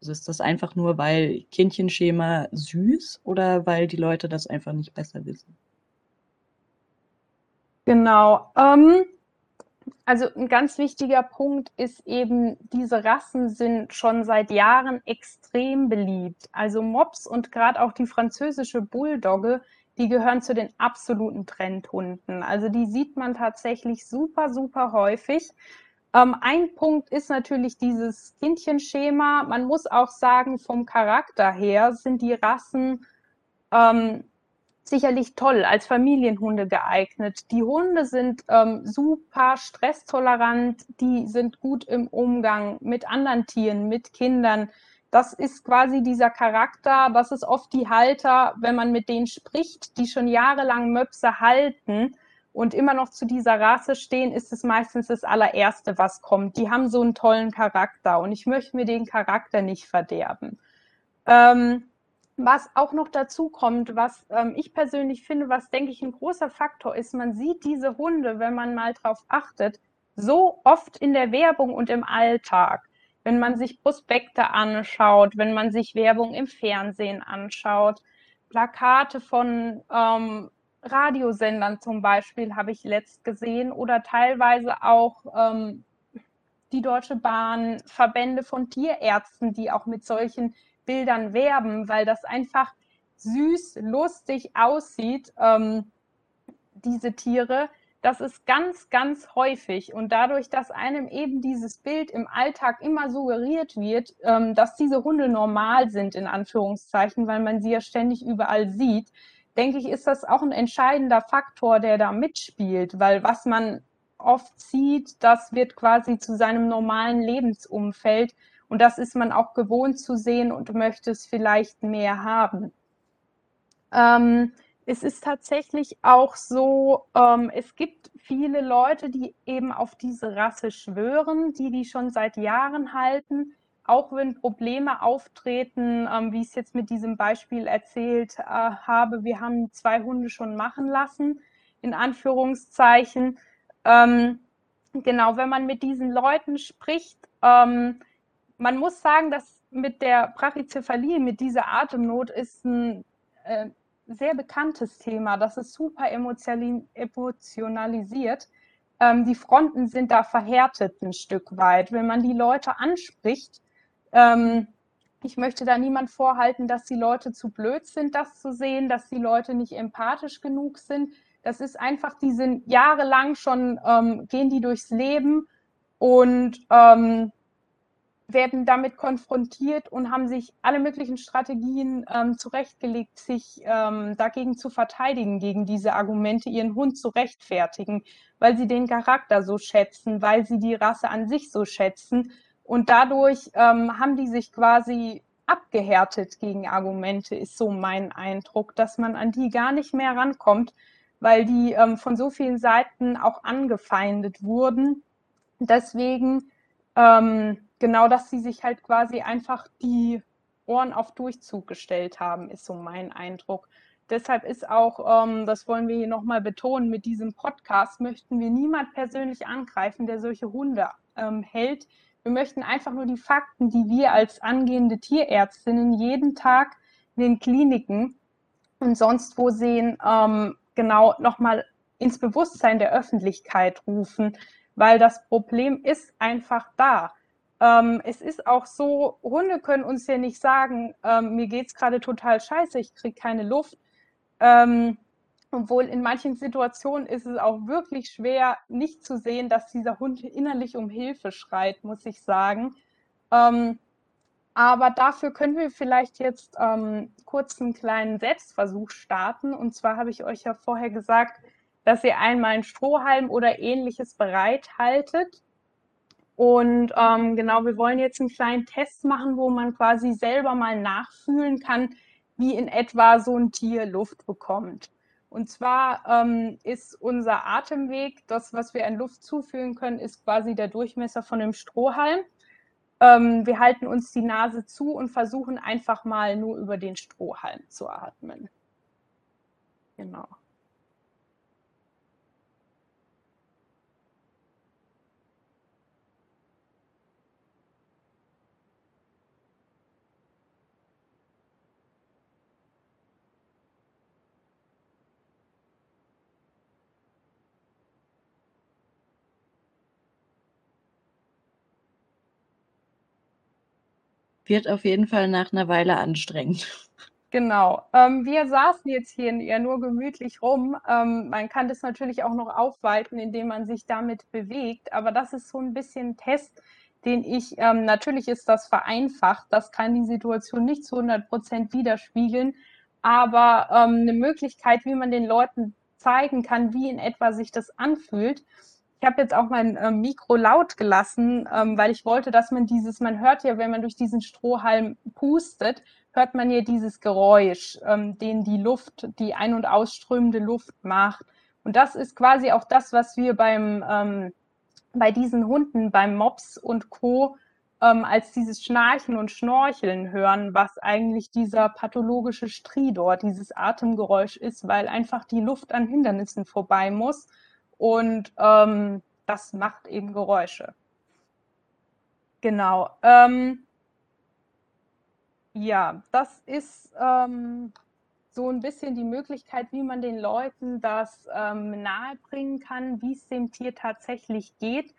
Also ist das einfach nur, weil Kindchenschema süß oder weil die Leute das einfach nicht besser wissen? Genau. Ähm, also ein ganz wichtiger Punkt ist eben, diese Rassen sind schon seit Jahren extrem beliebt. Also Mops und gerade auch die französische Bulldogge, die gehören zu den absoluten Trendhunden. Also die sieht man tatsächlich super, super häufig. Ähm, ein Punkt ist natürlich dieses Kindchenschema. Man muss auch sagen, vom Charakter her sind die Rassen ähm, sicherlich toll als Familienhunde geeignet. Die Hunde sind ähm, super stresstolerant, die sind gut im Umgang mit anderen Tieren, mit Kindern. Das ist quasi dieser Charakter, das ist oft die Halter, wenn man mit denen spricht, die schon jahrelang Möpse halten und immer noch zu dieser Rasse stehen, ist es meistens das allererste, was kommt. Die haben so einen tollen Charakter und ich möchte mir den Charakter nicht verderben. Ähm, was auch noch dazu kommt, was ähm, ich persönlich finde, was denke ich ein großer Faktor ist, man sieht diese Hunde, wenn man mal drauf achtet, so oft in der Werbung und im Alltag. Wenn man sich Prospekte anschaut, wenn man sich Werbung im Fernsehen anschaut, Plakate von ähm, Radiosendern zum Beispiel habe ich letzt gesehen oder teilweise auch ähm, die Deutsche Bahn, Verbände von Tierärzten, die auch mit solchen Bildern werben, weil das einfach süß, lustig aussieht, ähm, diese Tiere. Das ist ganz, ganz häufig. Und dadurch, dass einem eben dieses Bild im Alltag immer suggeriert wird, ähm, dass diese Hunde normal sind, in Anführungszeichen, weil man sie ja ständig überall sieht, denke ich, ist das auch ein entscheidender Faktor, der da mitspielt, weil was man oft sieht, das wird quasi zu seinem normalen Lebensumfeld und das ist man auch gewohnt zu sehen und möchte es vielleicht mehr haben. Ähm, es ist tatsächlich auch so, ähm, es gibt viele Leute, die eben auf diese Rasse schwören, die die schon seit Jahren halten, auch wenn Probleme auftreten, ähm, wie ich es jetzt mit diesem Beispiel erzählt äh, habe. Wir haben zwei Hunde schon machen lassen, in Anführungszeichen. Ähm, genau, wenn man mit diesen Leuten spricht, ähm, man muss sagen, dass mit der Brachycephalie, mit dieser Atemnot, ist ein äh, sehr bekanntes Thema. Das ist super emotionalisiert. Ähm, die Fronten sind da verhärtet ein Stück weit. Wenn man die Leute anspricht, ähm, ich möchte da niemand vorhalten, dass die Leute zu blöd sind, das zu sehen, dass die Leute nicht empathisch genug sind. Das ist einfach, die sind jahrelang schon, ähm, gehen die durchs Leben und ähm, werden damit konfrontiert und haben sich alle möglichen Strategien ähm, zurechtgelegt, sich ähm, dagegen zu verteidigen, gegen diese Argumente, ihren Hund zu rechtfertigen, weil sie den Charakter so schätzen, weil sie die Rasse an sich so schätzen. Und dadurch ähm, haben die sich quasi abgehärtet gegen Argumente, ist so mein Eindruck, dass man an die gar nicht mehr rankommt, weil die ähm, von so vielen Seiten auch angefeindet wurden. Deswegen ähm, genau, dass sie sich halt quasi einfach die Ohren auf Durchzug gestellt haben, ist so mein Eindruck. Deshalb ist auch, ähm, das wollen wir hier nochmal betonen, mit diesem Podcast möchten wir niemand persönlich angreifen, der solche Hunde ähm, hält. Wir möchten einfach nur die Fakten, die wir als angehende Tierärztinnen jeden Tag in den Kliniken und sonst wo sehen, ähm, genau nochmal ins Bewusstsein der Öffentlichkeit rufen, weil das Problem ist einfach da. Ähm, es ist auch so, Hunde können uns ja nicht sagen, ähm, mir geht es gerade total scheiße, ich kriege keine Luft. Ähm, obwohl in manchen Situationen ist es auch wirklich schwer, nicht zu sehen, dass dieser Hund innerlich um Hilfe schreit, muss ich sagen. Ähm, aber dafür können wir vielleicht jetzt ähm, kurz einen kleinen Selbstversuch starten. Und zwar habe ich euch ja vorher gesagt, dass ihr einmal einen Strohhalm oder ähnliches bereithaltet. Und ähm, genau, wir wollen jetzt einen kleinen Test machen, wo man quasi selber mal nachfühlen kann, wie in etwa so ein Tier Luft bekommt. Und zwar ähm, ist unser Atemweg, das, was wir an Luft zuführen können, ist quasi der Durchmesser von dem Strohhalm. Ähm, wir halten uns die Nase zu und versuchen einfach mal nur über den Strohhalm zu atmen. Genau. Wird auf jeden Fall nach einer Weile anstrengend. Genau. Ähm, wir saßen jetzt hier ja nur gemütlich rum. Ähm, man kann das natürlich auch noch aufweiten, indem man sich damit bewegt. Aber das ist so ein bisschen Test, den ich, ähm, natürlich ist das vereinfacht. Das kann die Situation nicht zu 100 Prozent widerspiegeln. Aber ähm, eine Möglichkeit, wie man den Leuten zeigen kann, wie in etwa sich das anfühlt. Ich habe jetzt auch mein ähm, Mikro laut gelassen, ähm, weil ich wollte, dass man dieses, man hört ja, wenn man durch diesen Strohhalm pustet, hört man ja dieses Geräusch, ähm, den die Luft, die ein- und ausströmende Luft macht. Und das ist quasi auch das, was wir beim, ähm, bei diesen Hunden, beim Mops und Co. Ähm, als dieses Schnarchen und Schnorcheln hören, was eigentlich dieser pathologische Stridor, dieses Atemgeräusch ist, weil einfach die Luft an Hindernissen vorbei muss und ähm, das macht eben Geräusche. Genau. Ähm, ja, das ist ähm, so ein bisschen die Möglichkeit, wie man den Leuten das ähm, nahebringen kann, wie es dem Tier tatsächlich geht.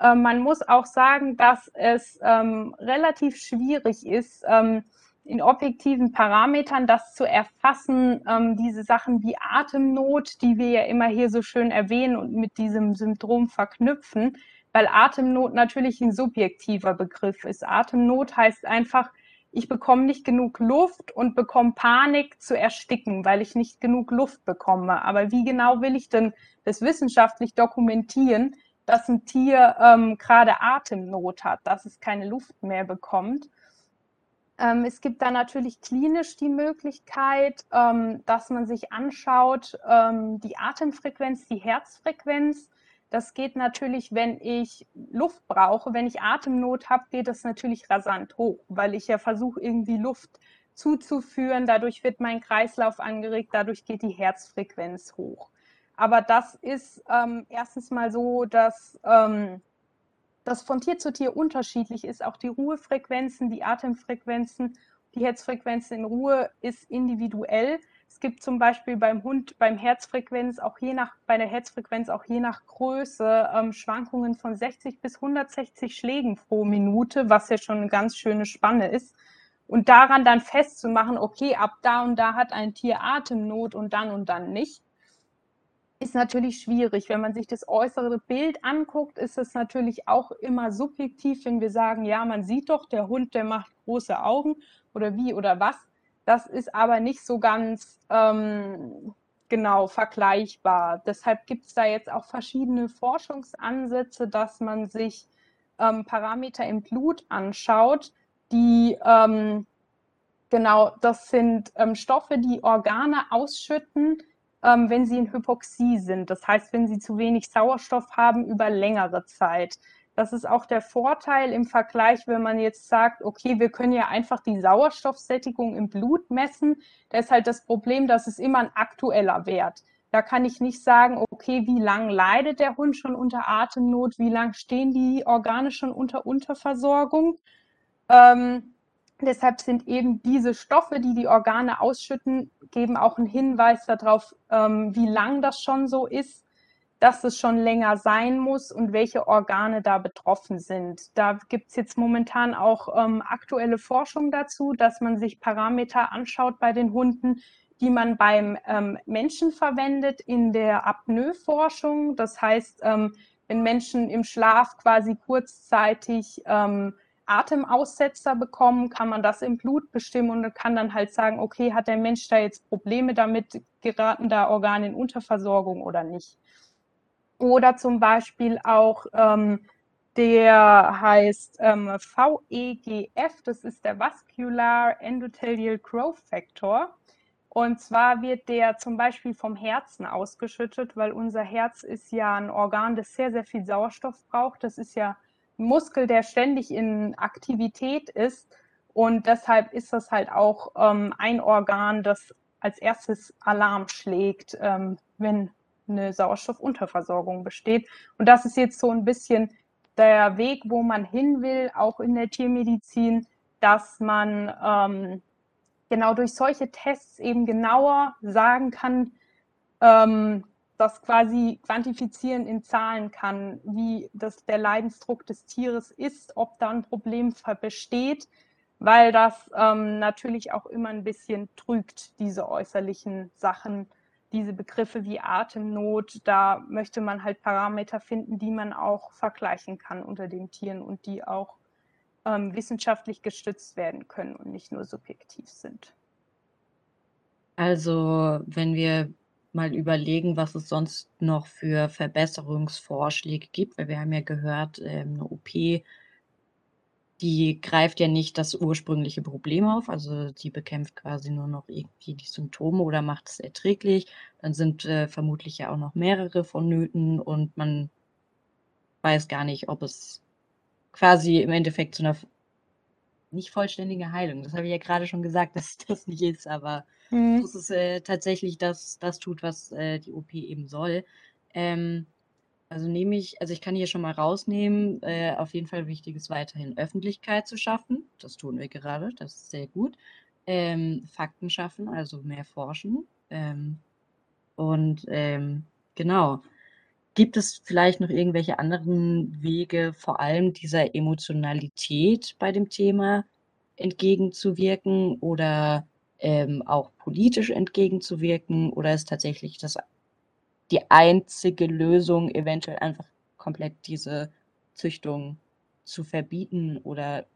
Ähm, man muss auch sagen, dass es ähm, relativ schwierig ist, ähm, in objektiven Parametern das zu erfassen, ähm, diese Sachen wie Atemnot, die wir ja immer hier so schön erwähnen und mit diesem Syndrom verknüpfen, weil Atemnot natürlich ein subjektiver Begriff ist. Atemnot heißt einfach, ich bekomme nicht genug Luft und bekomme Panik zu ersticken, weil ich nicht genug Luft bekomme. Aber wie genau will ich denn das wissenschaftlich dokumentieren, dass ein Tier ähm, gerade Atemnot hat, dass es keine Luft mehr bekommt? Ähm, es gibt da natürlich klinisch die Möglichkeit, ähm, dass man sich anschaut, ähm, die Atemfrequenz, die Herzfrequenz. Das geht natürlich, wenn ich Luft brauche, wenn ich Atemnot habe, geht das natürlich rasant hoch, weil ich ja versuche, irgendwie Luft zuzuführen. Dadurch wird mein Kreislauf angeregt, dadurch geht die Herzfrequenz hoch. Aber das ist ähm, erstens mal so, dass ähm, das von Tier zu Tier unterschiedlich ist. Auch die Ruhefrequenzen, die Atemfrequenzen, die Herzfrequenzen in Ruhe ist individuell. Es gibt zum Beispiel beim Hund beim Herzfrequenz auch je nach bei der Herzfrequenz auch je nach Größe ähm, Schwankungen von 60 bis 160 Schlägen pro Minute, was ja schon eine ganz schöne Spanne ist. Und daran dann festzumachen, okay, ab da und da hat ein Tier Atemnot und dann und dann nicht, ist natürlich schwierig. Wenn man sich das äußere Bild anguckt, ist es natürlich auch immer subjektiv, wenn wir sagen, ja, man sieht doch, der Hund, der macht große Augen oder wie oder was. Das ist aber nicht so ganz ähm, genau vergleichbar. Deshalb gibt es da jetzt auch verschiedene Forschungsansätze, dass man sich ähm, Parameter im Blut anschaut, die ähm, genau, das sind ähm, Stoffe, die Organe ausschütten, ähm, wenn sie in Hypoxie sind. Das heißt, wenn sie zu wenig Sauerstoff haben über längere Zeit. Das ist auch der Vorteil im Vergleich, wenn man jetzt sagt, okay, wir können ja einfach die Sauerstoffsättigung im Blut messen. Da ist halt das Problem, dass es immer ein aktueller Wert. Da kann ich nicht sagen, okay, wie lange leidet der Hund schon unter Atemnot, wie lange stehen die Organe schon unter Unterversorgung. Ähm, Deshalb sind eben diese Stoffe, die die Organe ausschütten, geben auch einen Hinweis darauf, ähm, wie lang das schon so ist, dass es schon länger sein muss und welche Organe da betroffen sind. Da gibt es jetzt momentan auch ähm, aktuelle Forschung dazu, dass man sich Parameter anschaut bei den Hunden, die man beim ähm, Menschen verwendet in der Apnoe-Forschung. Das heißt, ähm, wenn Menschen im Schlaf quasi kurzzeitig ähm, Atemaussetzer bekommen, kann man das im Blut bestimmen und kann dann halt sagen, okay, hat der Mensch da jetzt Probleme damit, geraten da Organe in Unterversorgung oder nicht. Oder zum Beispiel auch ähm, der heißt ähm, VEGF, das ist der Vascular Endothelial Growth Factor. Und zwar wird der zum Beispiel vom Herzen ausgeschüttet, weil unser Herz ist ja ein Organ, das sehr, sehr viel Sauerstoff braucht. Das ist ja Muskel, der ständig in Aktivität ist. Und deshalb ist das halt auch ähm, ein Organ, das als erstes Alarm schlägt, ähm, wenn eine Sauerstoffunterversorgung besteht. Und das ist jetzt so ein bisschen der Weg, wo man hin will, auch in der Tiermedizin, dass man ähm, genau durch solche Tests eben genauer sagen kann, ähm, das quasi quantifizieren in Zahlen kann, wie das der Leidensdruck des Tieres ist, ob da ein Problem besteht, weil das ähm, natürlich auch immer ein bisschen trügt, diese äußerlichen Sachen, diese Begriffe wie Atemnot. Da möchte man halt Parameter finden, die man auch vergleichen kann unter den Tieren und die auch ähm, wissenschaftlich gestützt werden können und nicht nur subjektiv sind. Also, wenn wir mal überlegen, was es sonst noch für Verbesserungsvorschläge gibt, weil wir haben ja gehört, ähm, 'ne OP die greift ja nicht das ursprüngliche Problem auf, also die bekämpft quasi nur noch irgendwie die Symptome oder macht es erträglich. Dann sind, äh, vermutlich ja auch noch mehrere vonnöten und man weiß gar nicht, ob es quasi im Endeffekt zu einer nicht vollständige Heilung. Das habe ich ja gerade schon gesagt, dass das nicht ist, aber mhm. dass es äh, tatsächlich das, das tut, was äh, die OP eben soll. Ähm, also nehme ich, also ich kann hier schon mal rausnehmen, äh, auf jeden Fall wichtig ist weiterhin Öffentlichkeit zu schaffen. Das tun wir gerade, das ist sehr gut. Ähm, Fakten schaffen, also mehr forschen. Ähm, und ähm, genau. Gibt es vielleicht noch irgendwelche anderen Wege, vor allem dieser Emotionalität bei dem Thema entgegenzuwirken oder ähm, auch politisch entgegenzuwirken? Oder ist tatsächlich das die einzige Lösung, eventuell einfach komplett diese Züchtung zu verbieten oder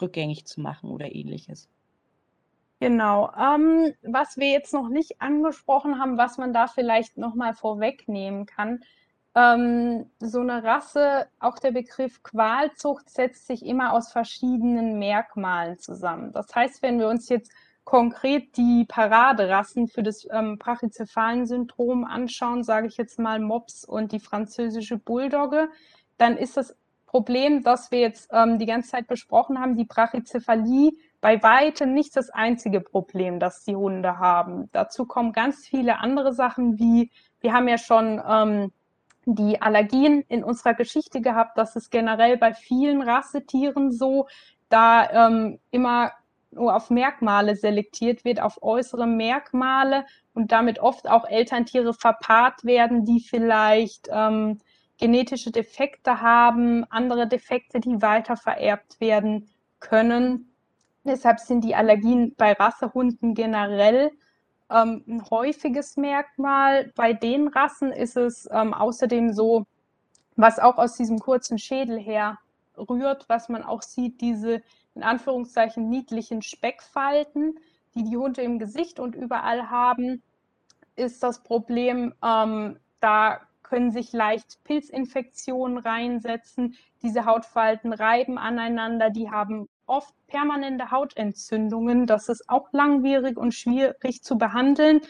rückgängig zu machen oder ähnliches? Genau. Ähm, was wir jetzt noch nicht angesprochen haben, was man da vielleicht noch mal vorwegnehmen kann, ähm, so eine Rasse, auch der Begriff Qualzucht setzt sich immer aus verschiedenen Merkmalen zusammen. Das heißt, wenn wir uns jetzt konkret die Paraderassen für das ähm, Brachycephalen-Syndrom anschauen, sage ich jetzt mal Mops und die französische Bulldogge, dann ist das Problem, das wir jetzt ähm, die ganze Zeit besprochen haben, die Brachycephalie, bei weitem nicht das einzige Problem, das die Hunde haben. Dazu kommen ganz viele andere Sachen, wie wir haben ja schon ähm, die Allergien in unserer Geschichte gehabt. Das ist generell bei vielen Rassetieren so, da ähm, immer nur auf Merkmale selektiert wird, auf äußere Merkmale und damit oft auch Elterntiere verpaart werden, die vielleicht ähm, genetische Defekte haben, andere Defekte, die weiter vererbt werden können. Deshalb sind die Allergien bei Rassehunden generell ähm, ein häufiges Merkmal. Bei den Rassen ist es ähm, außerdem so, was auch aus diesem kurzen Schädel her rührt, was man auch sieht, diese in Anführungszeichen niedlichen Speckfalten, die die Hunde im Gesicht und überall haben, ist das Problem, ähm, da können sich leicht Pilzinfektionen reinsetzen. Diese Hautfalten reiben aneinander, die haben oft permanente Hautentzündungen. Das ist auch langwierig und schwierig zu behandeln.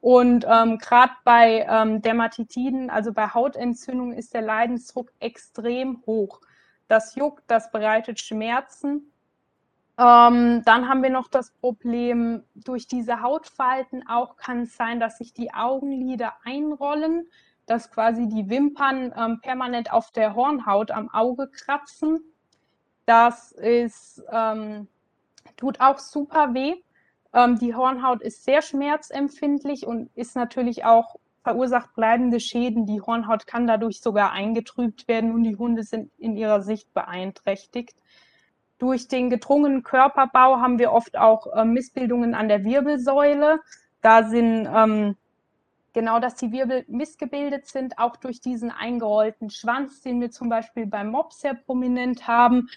Und ähm, gerade bei ähm, Dermatitiden, also bei Hautentzündungen, ist der Leidensdruck extrem hoch. Das juckt, das bereitet Schmerzen. Ähm, dann haben wir noch das Problem, durch diese Hautfalten auch kann es sein, dass sich die Augenlider einrollen, dass quasi die Wimpern ähm, permanent auf der Hornhaut am Auge kratzen. Das ist, ähm, tut auch super weh. Ähm, die Hornhaut ist sehr schmerzempfindlich und ist natürlich auch verursacht bleibende Schäden. Die Hornhaut kann dadurch sogar eingetrübt werden und die Hunde sind in ihrer Sicht beeinträchtigt. Durch den gedrungenen Körperbau haben wir oft auch äh, Missbildungen an der Wirbelsäule. Da sind ähm, genau, dass die Wirbel missgebildet sind, auch durch diesen eingerollten Schwanz, den wir zum Beispiel beim Mops sehr prominent haben,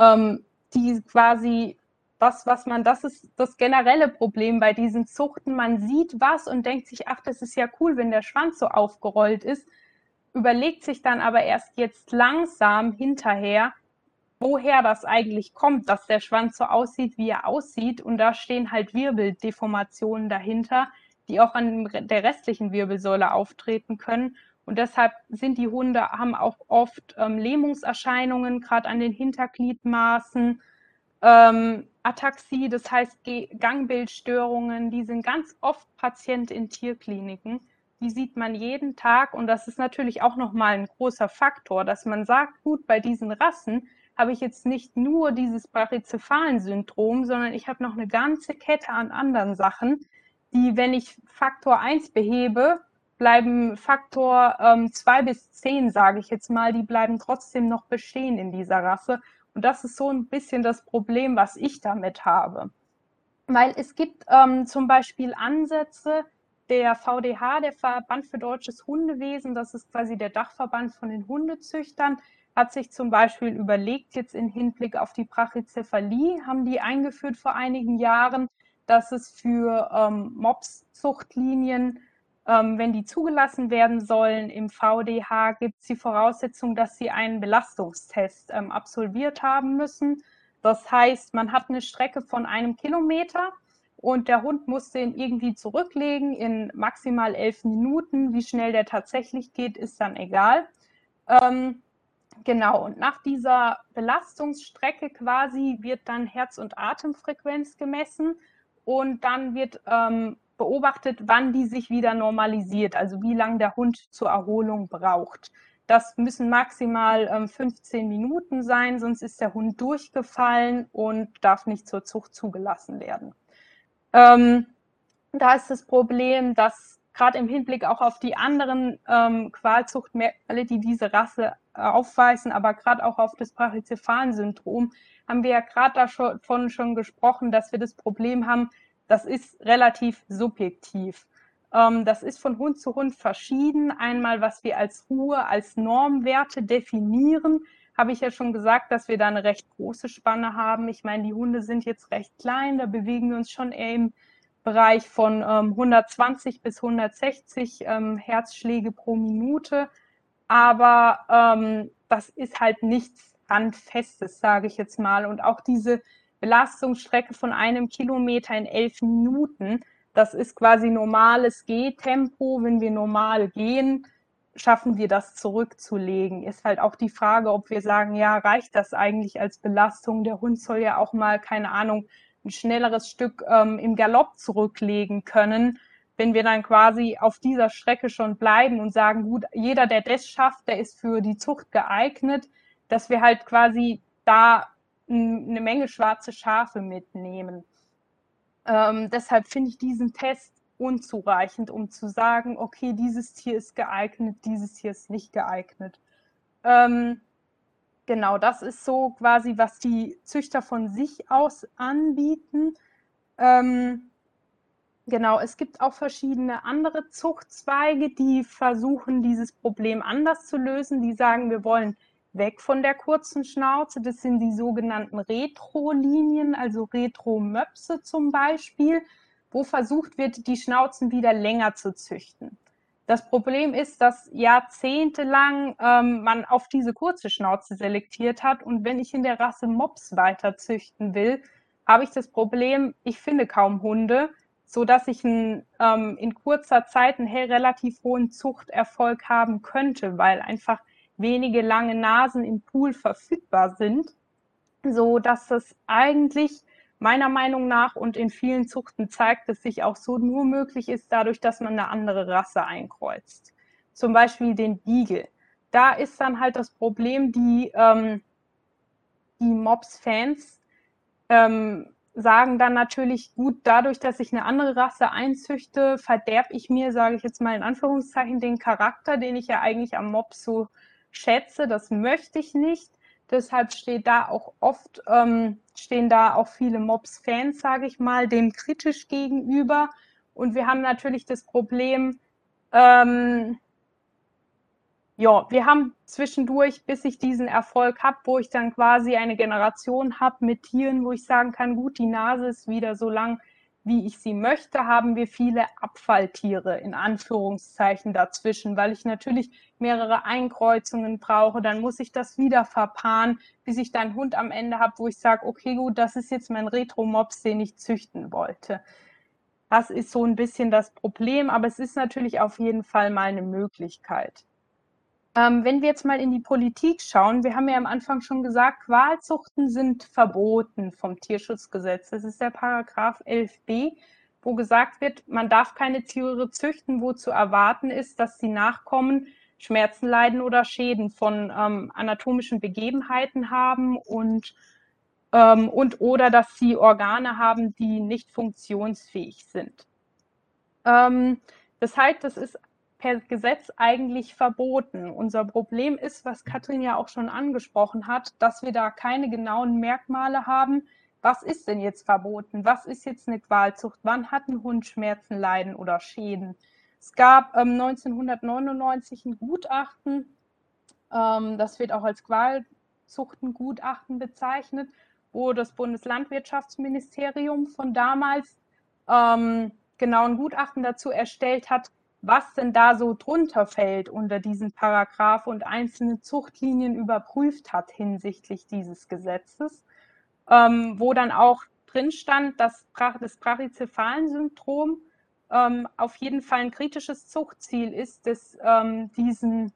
ähm, die quasi das, was man, das ist das generelle Problem bei diesen Zuchten. Man sieht was und denkt sich, ach, das ist ja cool, wenn der Schwanz so aufgerollt ist, überlegt sich dann aber erst jetzt langsam hinterher, woher das eigentlich kommt, dass der Schwanz so aussieht, wie er aussieht. Und da stehen halt Wirbeldeformationen dahinter, die auch an der restlichen Wirbelsäule auftreten können. Und deshalb sind die Hunde, haben auch oft ähm, Lähmungserscheinungen, gerade an den Hintergliedmaßen, ähm, Ataxie, das heißt Gangbildstörungen, die sind ganz oft Patient in Tierkliniken. Die sieht man jeden Tag und das ist natürlich auch nochmal ein großer Faktor, dass man sagt, gut, bei diesen Rassen habe ich jetzt nicht nur dieses Brachycephalen-Syndrom, sondern ich habe noch eine ganze Kette an anderen Sachen, die, wenn ich Faktor 1 behebe, bleiben Faktor 2 ähm, bis 10, sage ich jetzt mal, die bleiben trotzdem noch bestehen in dieser Rasse. Und das ist so ein bisschen das Problem, was ich damit habe. Weil es gibt ähm, zum Beispiel Ansätze, der VDH, der Verband für deutsches Hundewesen, das ist quasi der Dachverband von den Hundezüchtern, hat sich zum Beispiel überlegt, jetzt in Hinblick auf die Brachycephalie, haben die eingeführt vor einigen Jahren, dass es für ähm, Mops-Zuchtlinien, ähm, wenn die zugelassen werden sollen im VDH, gibt es die Voraussetzung, dass sie einen Belastungstest ähm, absolviert haben müssen. Das heißt, man hat eine Strecke von einem Kilometer und der Hund muss den irgendwie zurücklegen in maximal elf Minuten. Wie schnell der tatsächlich geht, ist dann egal. Ähm, Genau, und nach dieser Belastungsstrecke quasi wird dann Herz- und Atemfrequenz gemessen und dann wird ähm, beobachtet, wann die sich wieder normalisiert, also wie lange der Hund zur Erholung braucht. Das müssen maximal ähm, 15 Minuten sein, sonst ist der Hund durchgefallen und darf nicht zur Zucht zugelassen werden. Ähm, da ist das Problem, dass gerade im Hinblick auch auf die anderen ähm, Qualzuchtmerkmale, die diese Rasse äh, aufweisen, aber gerade auch auf das Brachycephalensyndrom, haben wir ja gerade davon schon gesprochen, dass wir das Problem haben, das ist relativ subjektiv. Ähm, das ist von Hund zu Hund verschieden. Einmal, was wir als Ruhe, als Normwerte definieren, habe ich ja schon gesagt, dass wir da eine recht große Spanne haben. Ich meine, die Hunde sind jetzt recht klein, da bewegen wir uns schon eher im Bereich von ähm, 120 bis 160 ähm, Herzschläge pro Minute. aber ähm, das ist halt nichts Handfestes, sage ich jetzt mal. Und auch diese Belastungsstrecke von einem Kilometer in elf Minuten, das ist quasi normales Gehtempo. Wenn wir normal gehen, schaffen wir das zurückzulegen. Ist halt auch die Frage, ob wir sagen, ja, reicht das eigentlich als Belastung? Der Hund soll ja auch mal, keine Ahnung, ein schnelleres Stück ähm, im Galopp zurücklegen können. Wenn wir dann quasi auf dieser Strecke schon bleiben und sagen, gut, jeder, der das schafft, der ist für die Zucht geeignet, dass wir halt quasi da eine Menge schwarze Schafe mitnehmen. Ähm, deshalb finde ich diesen Test unzureichend, um zu sagen, okay, dieses Tier ist geeignet, dieses Tier ist nicht geeignet. Ähm, genau, das ist so quasi, was die Züchter von sich aus anbieten. Ähm, genau, es gibt auch verschiedene andere Zuchtzweige, die versuchen, dieses Problem anders zu lösen. Die sagen, wir wollen weg von der kurzen Schnauze. Das sind die sogenannten Retro-Linien, also Retro-Möpse zum Beispiel, wo versucht wird, die Schnauzen wieder länger zu züchten. Das Problem ist, dass jahrzehntelang ähm, man auf diese kurze Schnauze selektiert hat und wenn ich in der Rasse Mops weiter züchten will, habe ich das Problem, ich finde kaum Hunde, so dass ich ein, ähm, in kurzer Zeit einen relativ hohen Zuchterfolg haben könnte, weil einfach wenige lange Nasen im Pool verfügbar sind, so dass es eigentlich meiner Meinung nach und in vielen Zuchten zeigt es sich auch so nur möglich ist, dadurch, dass man eine andere Rasse einkreuzt. Zum Beispiel den Beagle. Da ist dann halt das Problem, die, ähm, die Mobs-Fans ähm, sagen dann natürlich, gut, dadurch, dass ich eine andere Rasse einzüchte, verderbe ich mir, sage ich jetzt mal in Anführungszeichen, den Charakter, den ich ja eigentlich am Mob so schätze. Das möchte ich nicht. Deshalb steht da auch oft, ähm, stehen da auch viele Mobs-Fans, sage ich mal, dem kritisch gegenüber. Und wir haben natürlich das Problem, ähm, ja, wir haben zwischendurch, bis ich diesen Erfolg habe, wo ich dann quasi eine Generation habe mit Tieren, wo ich sagen kann, gut, die Nase ist wieder so lang, wie ich sie möchte, haben wir viele Abfalltiere in Anführungszeichen dazwischen, weil ich natürlich mehrere Einkreuzungen brauche. Dann muss ich das wieder verpaaren, bis ich dann Hund am Ende habe, wo ich sage, okay, gut, das ist jetzt mein Retro-Mops, den ich züchten wollte. Das ist so ein bisschen das Problem, aber es ist natürlich auf jeden Fall mal eine Möglichkeit. Ähm, wenn wir jetzt mal in die Politik schauen, wir haben ja am Anfang schon gesagt, Qualzuchten sind verboten vom Tierschutzgesetz. Das ist der Paragraph 11b, wo gesagt wird, man darf keine Tiere züchten, wo zu erwarten ist, dass die Nachkommen Schmerzen leiden oder Schäden von ähm, anatomischen Begebenheiten haben und, ähm, und oder dass sie Organe haben, die nicht funktionsfähig sind. Ähm, das heißt, das ist per Gesetz eigentlich verboten. Unser Problem ist, was Katrin ja auch schon angesprochen hat, dass wir da keine genauen Merkmale haben. Was ist denn jetzt verboten? Was ist jetzt eine Qualzucht? Wann hat ein Hund Schmerzen, Leiden oder Schäden? Es gab ähm, 1999 ein Gutachten, ähm, das wird auch als Qualzuchtengutachten bezeichnet, wo das Bundeslandwirtschaftsministerium von damals ähm, genau ein Gutachten dazu erstellt hat, was denn da so drunter fällt unter diesen Paragraph und einzelne Zuchtlinien überprüft hat hinsichtlich dieses Gesetzes, ähm, wo dann auch drin stand, dass das Brachycephalen-Syndrom ähm, auf jeden Fall ein kritisches Zuchtziel ist, das ähm, diesen,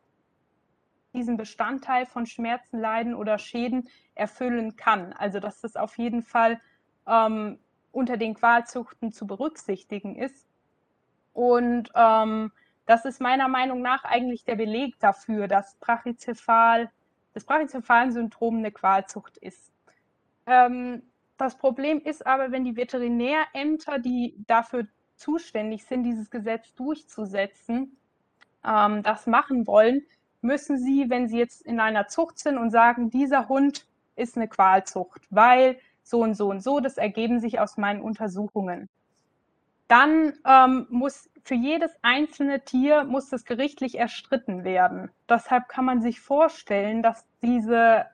diesen Bestandteil von Schmerzen, Leiden oder Schäden erfüllen kann. Also dass das auf jeden Fall ähm, unter den Qualzuchten zu berücksichtigen ist. Und ähm, das ist meiner Meinung nach eigentlich der Beleg dafür, dass Brachycephal, das Brachycephalen-Syndrom eine Qualzucht ist. Ähm, das Problem ist aber, wenn die Veterinärämter, die dafür zuständig sind, dieses Gesetz durchzusetzen, ähm, das machen wollen, müssen sie, wenn sie jetzt in einer Zucht sind und sagen, dieser Hund ist eine Qualzucht, weil so und so und so, das ergeben sich aus meinen Untersuchungen dann ähm, muss für jedes einzelne Tier muss das gerichtlich erstritten werden. Deshalb kann man sich vorstellen, dass diese,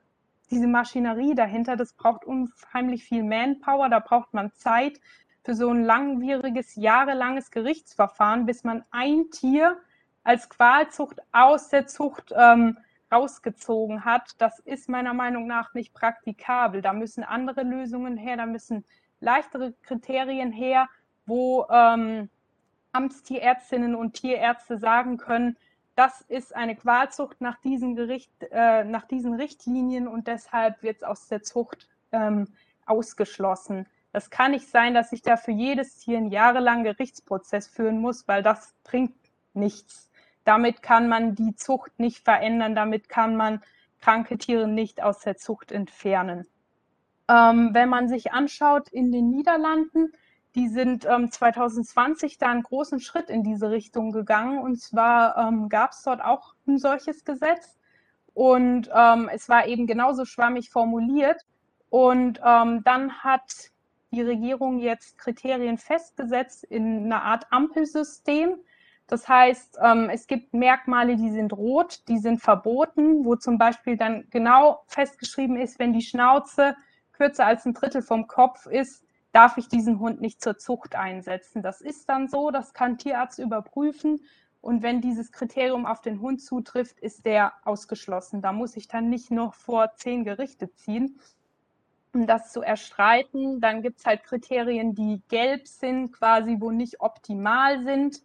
diese Maschinerie dahinter, das braucht unheimlich viel Manpower, da braucht man Zeit für so ein langwieriges, jahrelanges Gerichtsverfahren, bis man ein Tier als Qualzucht aus der Zucht ähm, rausgezogen hat, das ist meiner Meinung nach nicht praktikabel. Da müssen andere Lösungen her, da müssen leichtere Kriterien her, wo ähm, Amtstierärztinnen und Tierärzte sagen können, das ist eine Qualzucht nach diesen, Gericht, äh, nach diesen Richtlinien und deshalb wird es aus der Zucht ähm, ausgeschlossen. Das kann nicht sein, dass ich da für jedes Tier einen jahrelangen Gerichtsprozess führen muss, weil das bringt nichts. Damit kann man die Zucht nicht verändern, damit kann man kranke Tiere nicht aus der Zucht entfernen. Ähm, wenn man sich anschaut in den Niederlanden, die sind ähm, 2020 da einen großen Schritt in diese Richtung gegangen. Und zwar ähm, gab es dort auch ein solches Gesetz. Und ähm, es war eben genauso schwammig formuliert. Und ähm, dann hat die Regierung jetzt Kriterien festgesetzt in einer Art Ampelsystem. Das heißt, ähm, es gibt Merkmale, die sind rot, die sind verboten, wo zum Beispiel dann genau festgeschrieben ist, wenn die Schnauze kürzer als ein Drittel vom Kopf ist, darf ich diesen Hund nicht zur Zucht einsetzen. Das ist dann so, das kann Tierarzt überprüfen. Und wenn dieses Kriterium auf den Hund zutrifft, ist der ausgeschlossen. Da muss ich dann nicht noch vor zehn Gerichte ziehen, um das zu erstreiten. Dann gibt es halt Kriterien, die gelb sind, quasi, wo nicht optimal sind,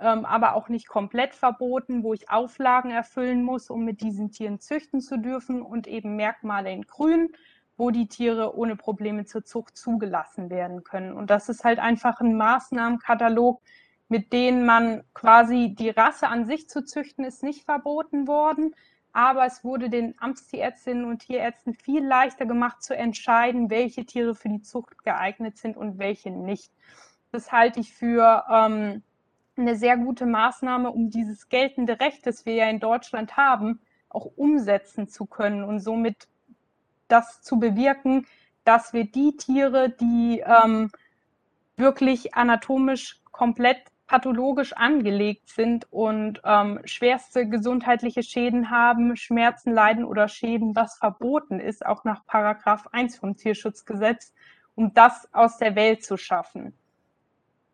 ähm, aber auch nicht komplett verboten, wo ich Auflagen erfüllen muss, um mit diesen Tieren züchten zu dürfen und eben Merkmale in grün wo die Tiere ohne Probleme zur Zucht zugelassen werden können. Und das ist halt einfach ein Maßnahmenkatalog, mit denen man quasi die Rasse an sich zu züchten, ist nicht verboten worden. Aber es wurde den Amtstierärztinnen und Tierärzten viel leichter gemacht zu entscheiden, welche Tiere für die Zucht geeignet sind und welche nicht. Das halte ich für ähm, eine sehr gute Maßnahme, um dieses geltende Recht, das wir ja in Deutschland haben, auch umsetzen zu können und somit das zu bewirken, dass wir die Tiere, die ähm, wirklich anatomisch komplett pathologisch angelegt sind und ähm, schwerste gesundheitliche Schäden haben, Schmerzen leiden oder Schäden, was verboten ist, auch nach Paragraph 1 vom Tierschutzgesetz, um das aus der Welt zu schaffen.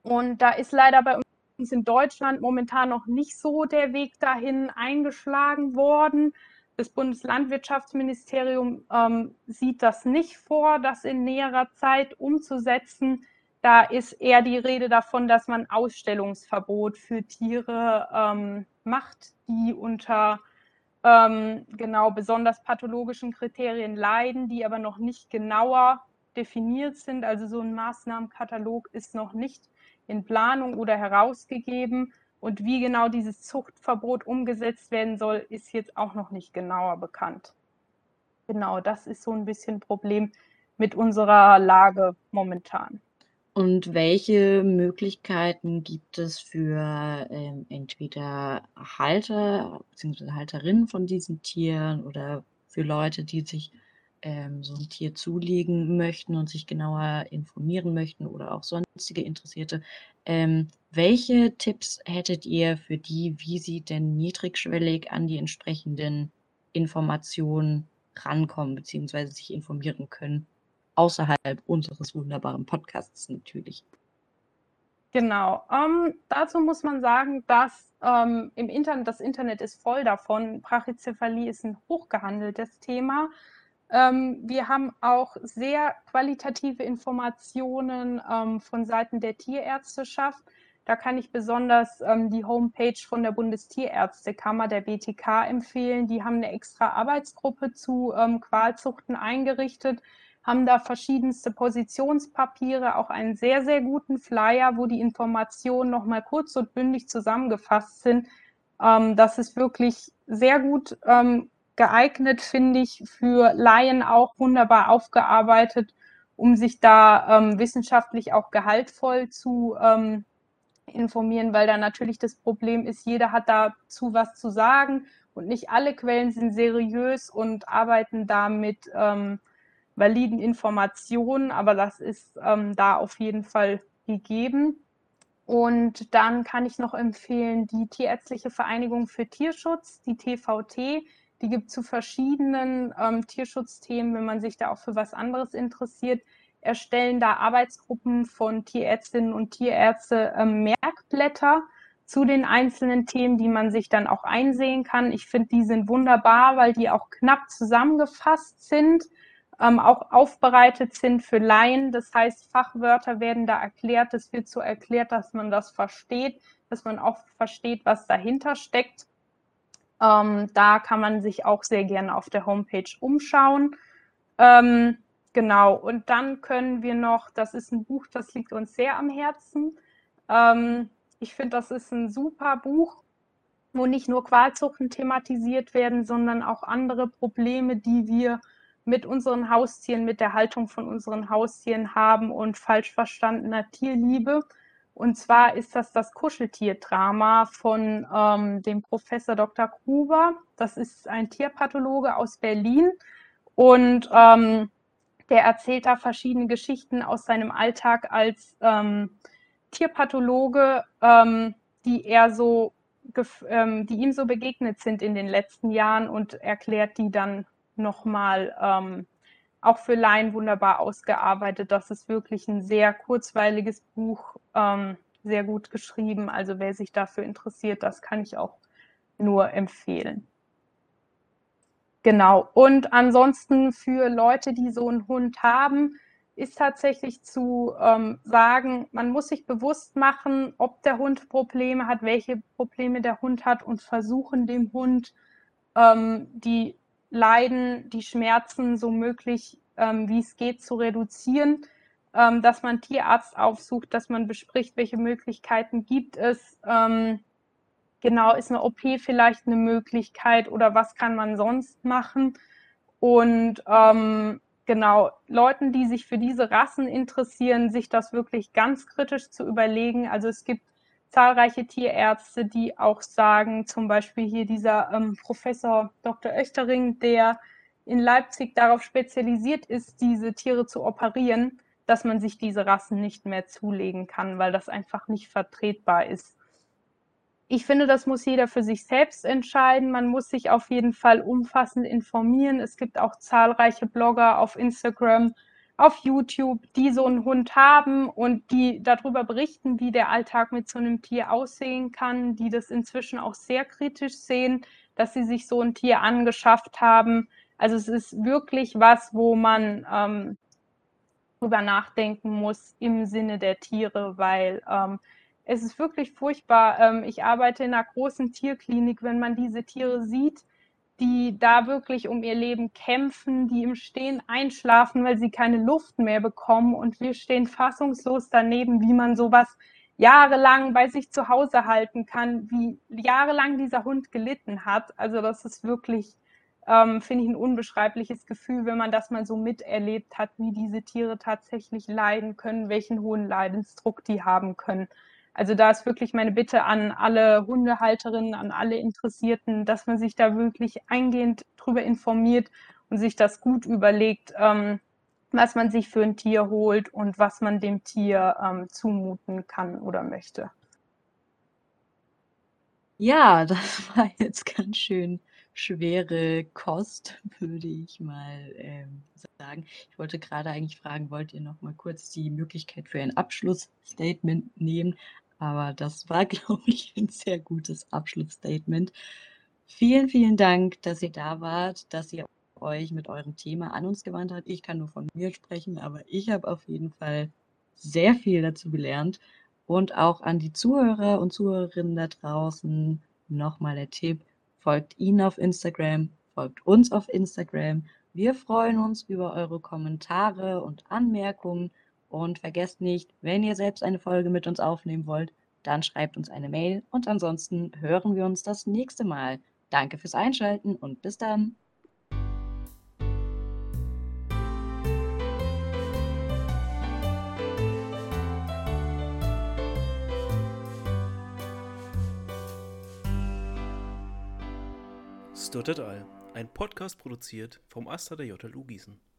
Und da ist leider bei uns in Deutschland momentan noch nicht so der Weg dahin eingeschlagen worden. Das Bundeslandwirtschaftsministerium ähm, sieht das nicht vor, das in näherer Zeit umzusetzen. Da ist eher die Rede davon, dass man Ausstellungsverbot für Tiere ähm, macht, die unter ähm, genau besonders pathologischen Kriterien leiden, die aber noch nicht genauer definiert sind. Also so ein Maßnahmenkatalog ist noch nicht in Planung oder herausgegeben. Und wie genau dieses Zuchtverbot umgesetzt werden soll, ist jetzt auch noch nicht genauer bekannt. Genau, das ist so ein bisschen Problem mit unserer Lage momentan. Und welche Möglichkeiten gibt es für ähm, entweder Halter bzw. Halterinnen von diesen Tieren oder für Leute, die sich ähm, so ein Tier zulegen möchten und sich genauer informieren möchten oder auch sonstige Interessierte, ähm, welche Tipps hättet ihr für die, wie sie denn niedrigschwellig an die entsprechenden Informationen rankommen bzw. sich informieren können? Außerhalb unseres wunderbaren Podcasts natürlich. Genau. Ähm, dazu muss man sagen, dass ähm, im Internet, das Internet ist voll davon. Brachycephalie ist ein hochgehandeltes Thema. Ähm, wir haben auch sehr qualitative Informationen ähm, von Seiten der Tierärzteschaft. Da kann ich besonders ähm, die Homepage von der Bundestierärztekammer, der BTK, empfehlen. Die haben eine extra Arbeitsgruppe zu Qualzuchten eingerichtet, haben da verschiedenste Positionspapiere, auch einen sehr, sehr guten Flyer, wo die Informationen nochmal kurz und bündig zusammengefasst sind. Das ist wirklich sehr gut geeignet, finde ich, für Laien auch wunderbar aufgearbeitet, um sich da ähm, wissenschaftlich auch gehaltvoll zu ähm, informieren, weil da natürlich das Problem ist, jeder hat dazu was zu sagen und nicht alle Quellen sind seriös und arbeiten da mit ähm, validen Informationen, aber das ist ähm, da auf jeden Fall gegeben. Und dann kann ich noch empfehlen die Tierärztliche Vereinigung für Tierschutz, die TVT, die gibt zu verschiedenen ähm, Tierschutzthemen, wenn man sich da auch für was anderes interessiert. Erstellen da Arbeitsgruppen von Tierärztinnen und Tierärzte ähm, Merkblätter, zu den einzelnen Themen, die man sich dann auch einsehen kann. Ich finde, die sind wunderbar, weil die auch knapp zusammengefasst sind, ähm, auch aufbereitet sind für Laien. Das heißt, Fachwörter werden da erklärt. Es wird so erklärt, dass man das versteht, dass man auch versteht, was dahinter steckt. Ähm, da kann man sich auch sehr gerne auf der Homepage umschauen. Ähm, genau, und dann können wir noch, das ist ein Buch, das liegt uns sehr am Herzen. Ähm, ich finde, das ist ein super Buch, wo nicht nur Qualzuchten thematisiert werden, sondern auch andere Probleme, die wir mit unseren Haustieren, mit der Haltung von unseren Haustieren haben und falsch verstandener Tierliebe. Und zwar ist das das Kuscheltierdrama von ähm, dem Professor Dr. Gruber. Das ist ein Tierpathologe aus Berlin und ähm, der erzählt da verschiedene Geschichten aus seinem Alltag als ähm, Tierpathologe, ähm, die er so, ähm, die ihm so begegnet sind in den letzten Jahren und erklärt die dann nochmal ähm, auch für Laien wunderbar ausgearbeitet. Das ist wirklich ein sehr kurzweiliges Buch, ähm, sehr gut geschrieben. Also wer sich dafür interessiert, das kann ich auch nur empfehlen. Genau. Und ansonsten für Leute, die so einen Hund haben, ist tatsächlich zu ähm, sagen, man muss sich bewusst machen, ob der Hund Probleme hat, welche Probleme der Hund hat und versuchen dem Hund ähm, die Leiden, die Schmerzen so möglich, ähm, wie es geht, zu reduzieren, ähm, dass man Tierarzt aufsucht, dass man bespricht, welche Möglichkeiten gibt es. Ähm, genau, ist eine OP vielleicht eine Möglichkeit oder was kann man sonst machen? Und ähm, genau, Leuten, die sich für diese Rassen interessieren, sich das wirklich ganz kritisch zu überlegen. Also es gibt zahlreiche Tierärzte, die auch sagen, zum Beispiel hier dieser ähm, Professor Dr. Oechtering, der in Leipzig darauf spezialisiert ist, diese Tiere zu operieren, dass man sich diese Rassen nicht mehr zulegen kann, weil das einfach nicht vertretbar ist. Ich finde, das muss jeder für sich selbst entscheiden. Man muss sich auf jeden Fall umfassend informieren. Es gibt auch zahlreiche Blogger auf Instagram, auf YouTube, die so einen Hund haben und die darüber berichten, wie der Alltag mit so einem Tier aussehen kann, die das inzwischen auch sehr kritisch sehen, dass sie sich so ein Tier angeschafft haben. Also es ist wirklich was, wo man ähm, drüber nachdenken muss im Sinne der Tiere, weil ähm, es ist wirklich furchtbar. Ähm, ich arbeite in einer großen Tierklinik, wenn man diese Tiere sieht, die da wirklich um ihr Leben kämpfen, die im Stehen einschlafen, weil sie keine Luft mehr bekommen. Und wir stehen fassungslos daneben, wie man sowas jahrelang bei sich zu Hause halten kann, wie jahrelang dieser Hund gelitten hat. Also das ist wirklich, ähm, finde ich, ein unbeschreibliches Gefühl, wenn man das mal so miterlebt hat, wie diese Tiere tatsächlich leiden können, welchen hohen Leidensdruck die haben können. Also da ist wirklich meine Bitte an alle Hundehalterinnen, an alle Interessierten, dass man sich da wirklich eingehend drüber informiert und sich das gut überlegt, ähm, was man sich für ein Tier holt und was man dem Tier ähm, zumuten kann oder möchte. Ja, das war jetzt ganz schön schwere Kost, würde ich mal ähm, sagen. Ich wollte gerade eigentlich fragen, wollt ihr noch mal kurz die Möglichkeit für ein Abschlussstatement nehmen? Aber das war, glaube ich, ein sehr gutes Abschlussstatement. Vielen, vielen Dank, dass ihr da wart, dass ihr euch mit eurem Thema an uns gewandt habt. Ich kann nur von mir sprechen, aber ich habe auf jeden Fall sehr viel dazu gelernt. Und auch an die Zuhörer und Zuhörerinnen da draußen nochmal der Tipp, folgt ihnen auf Instagram, folgt uns auf Instagram. Wir freuen uns über eure Kommentare und Anmerkungen und vergesst nicht, wenn ihr selbst eine Folge mit uns aufnehmen wollt, dann schreibt uns eine Mail und ansonsten hören wir uns das nächste Mal. Danke fürs Einschalten und bis dann. Stuttet All, ein Podcast produziert vom Asta der JLU Gießen.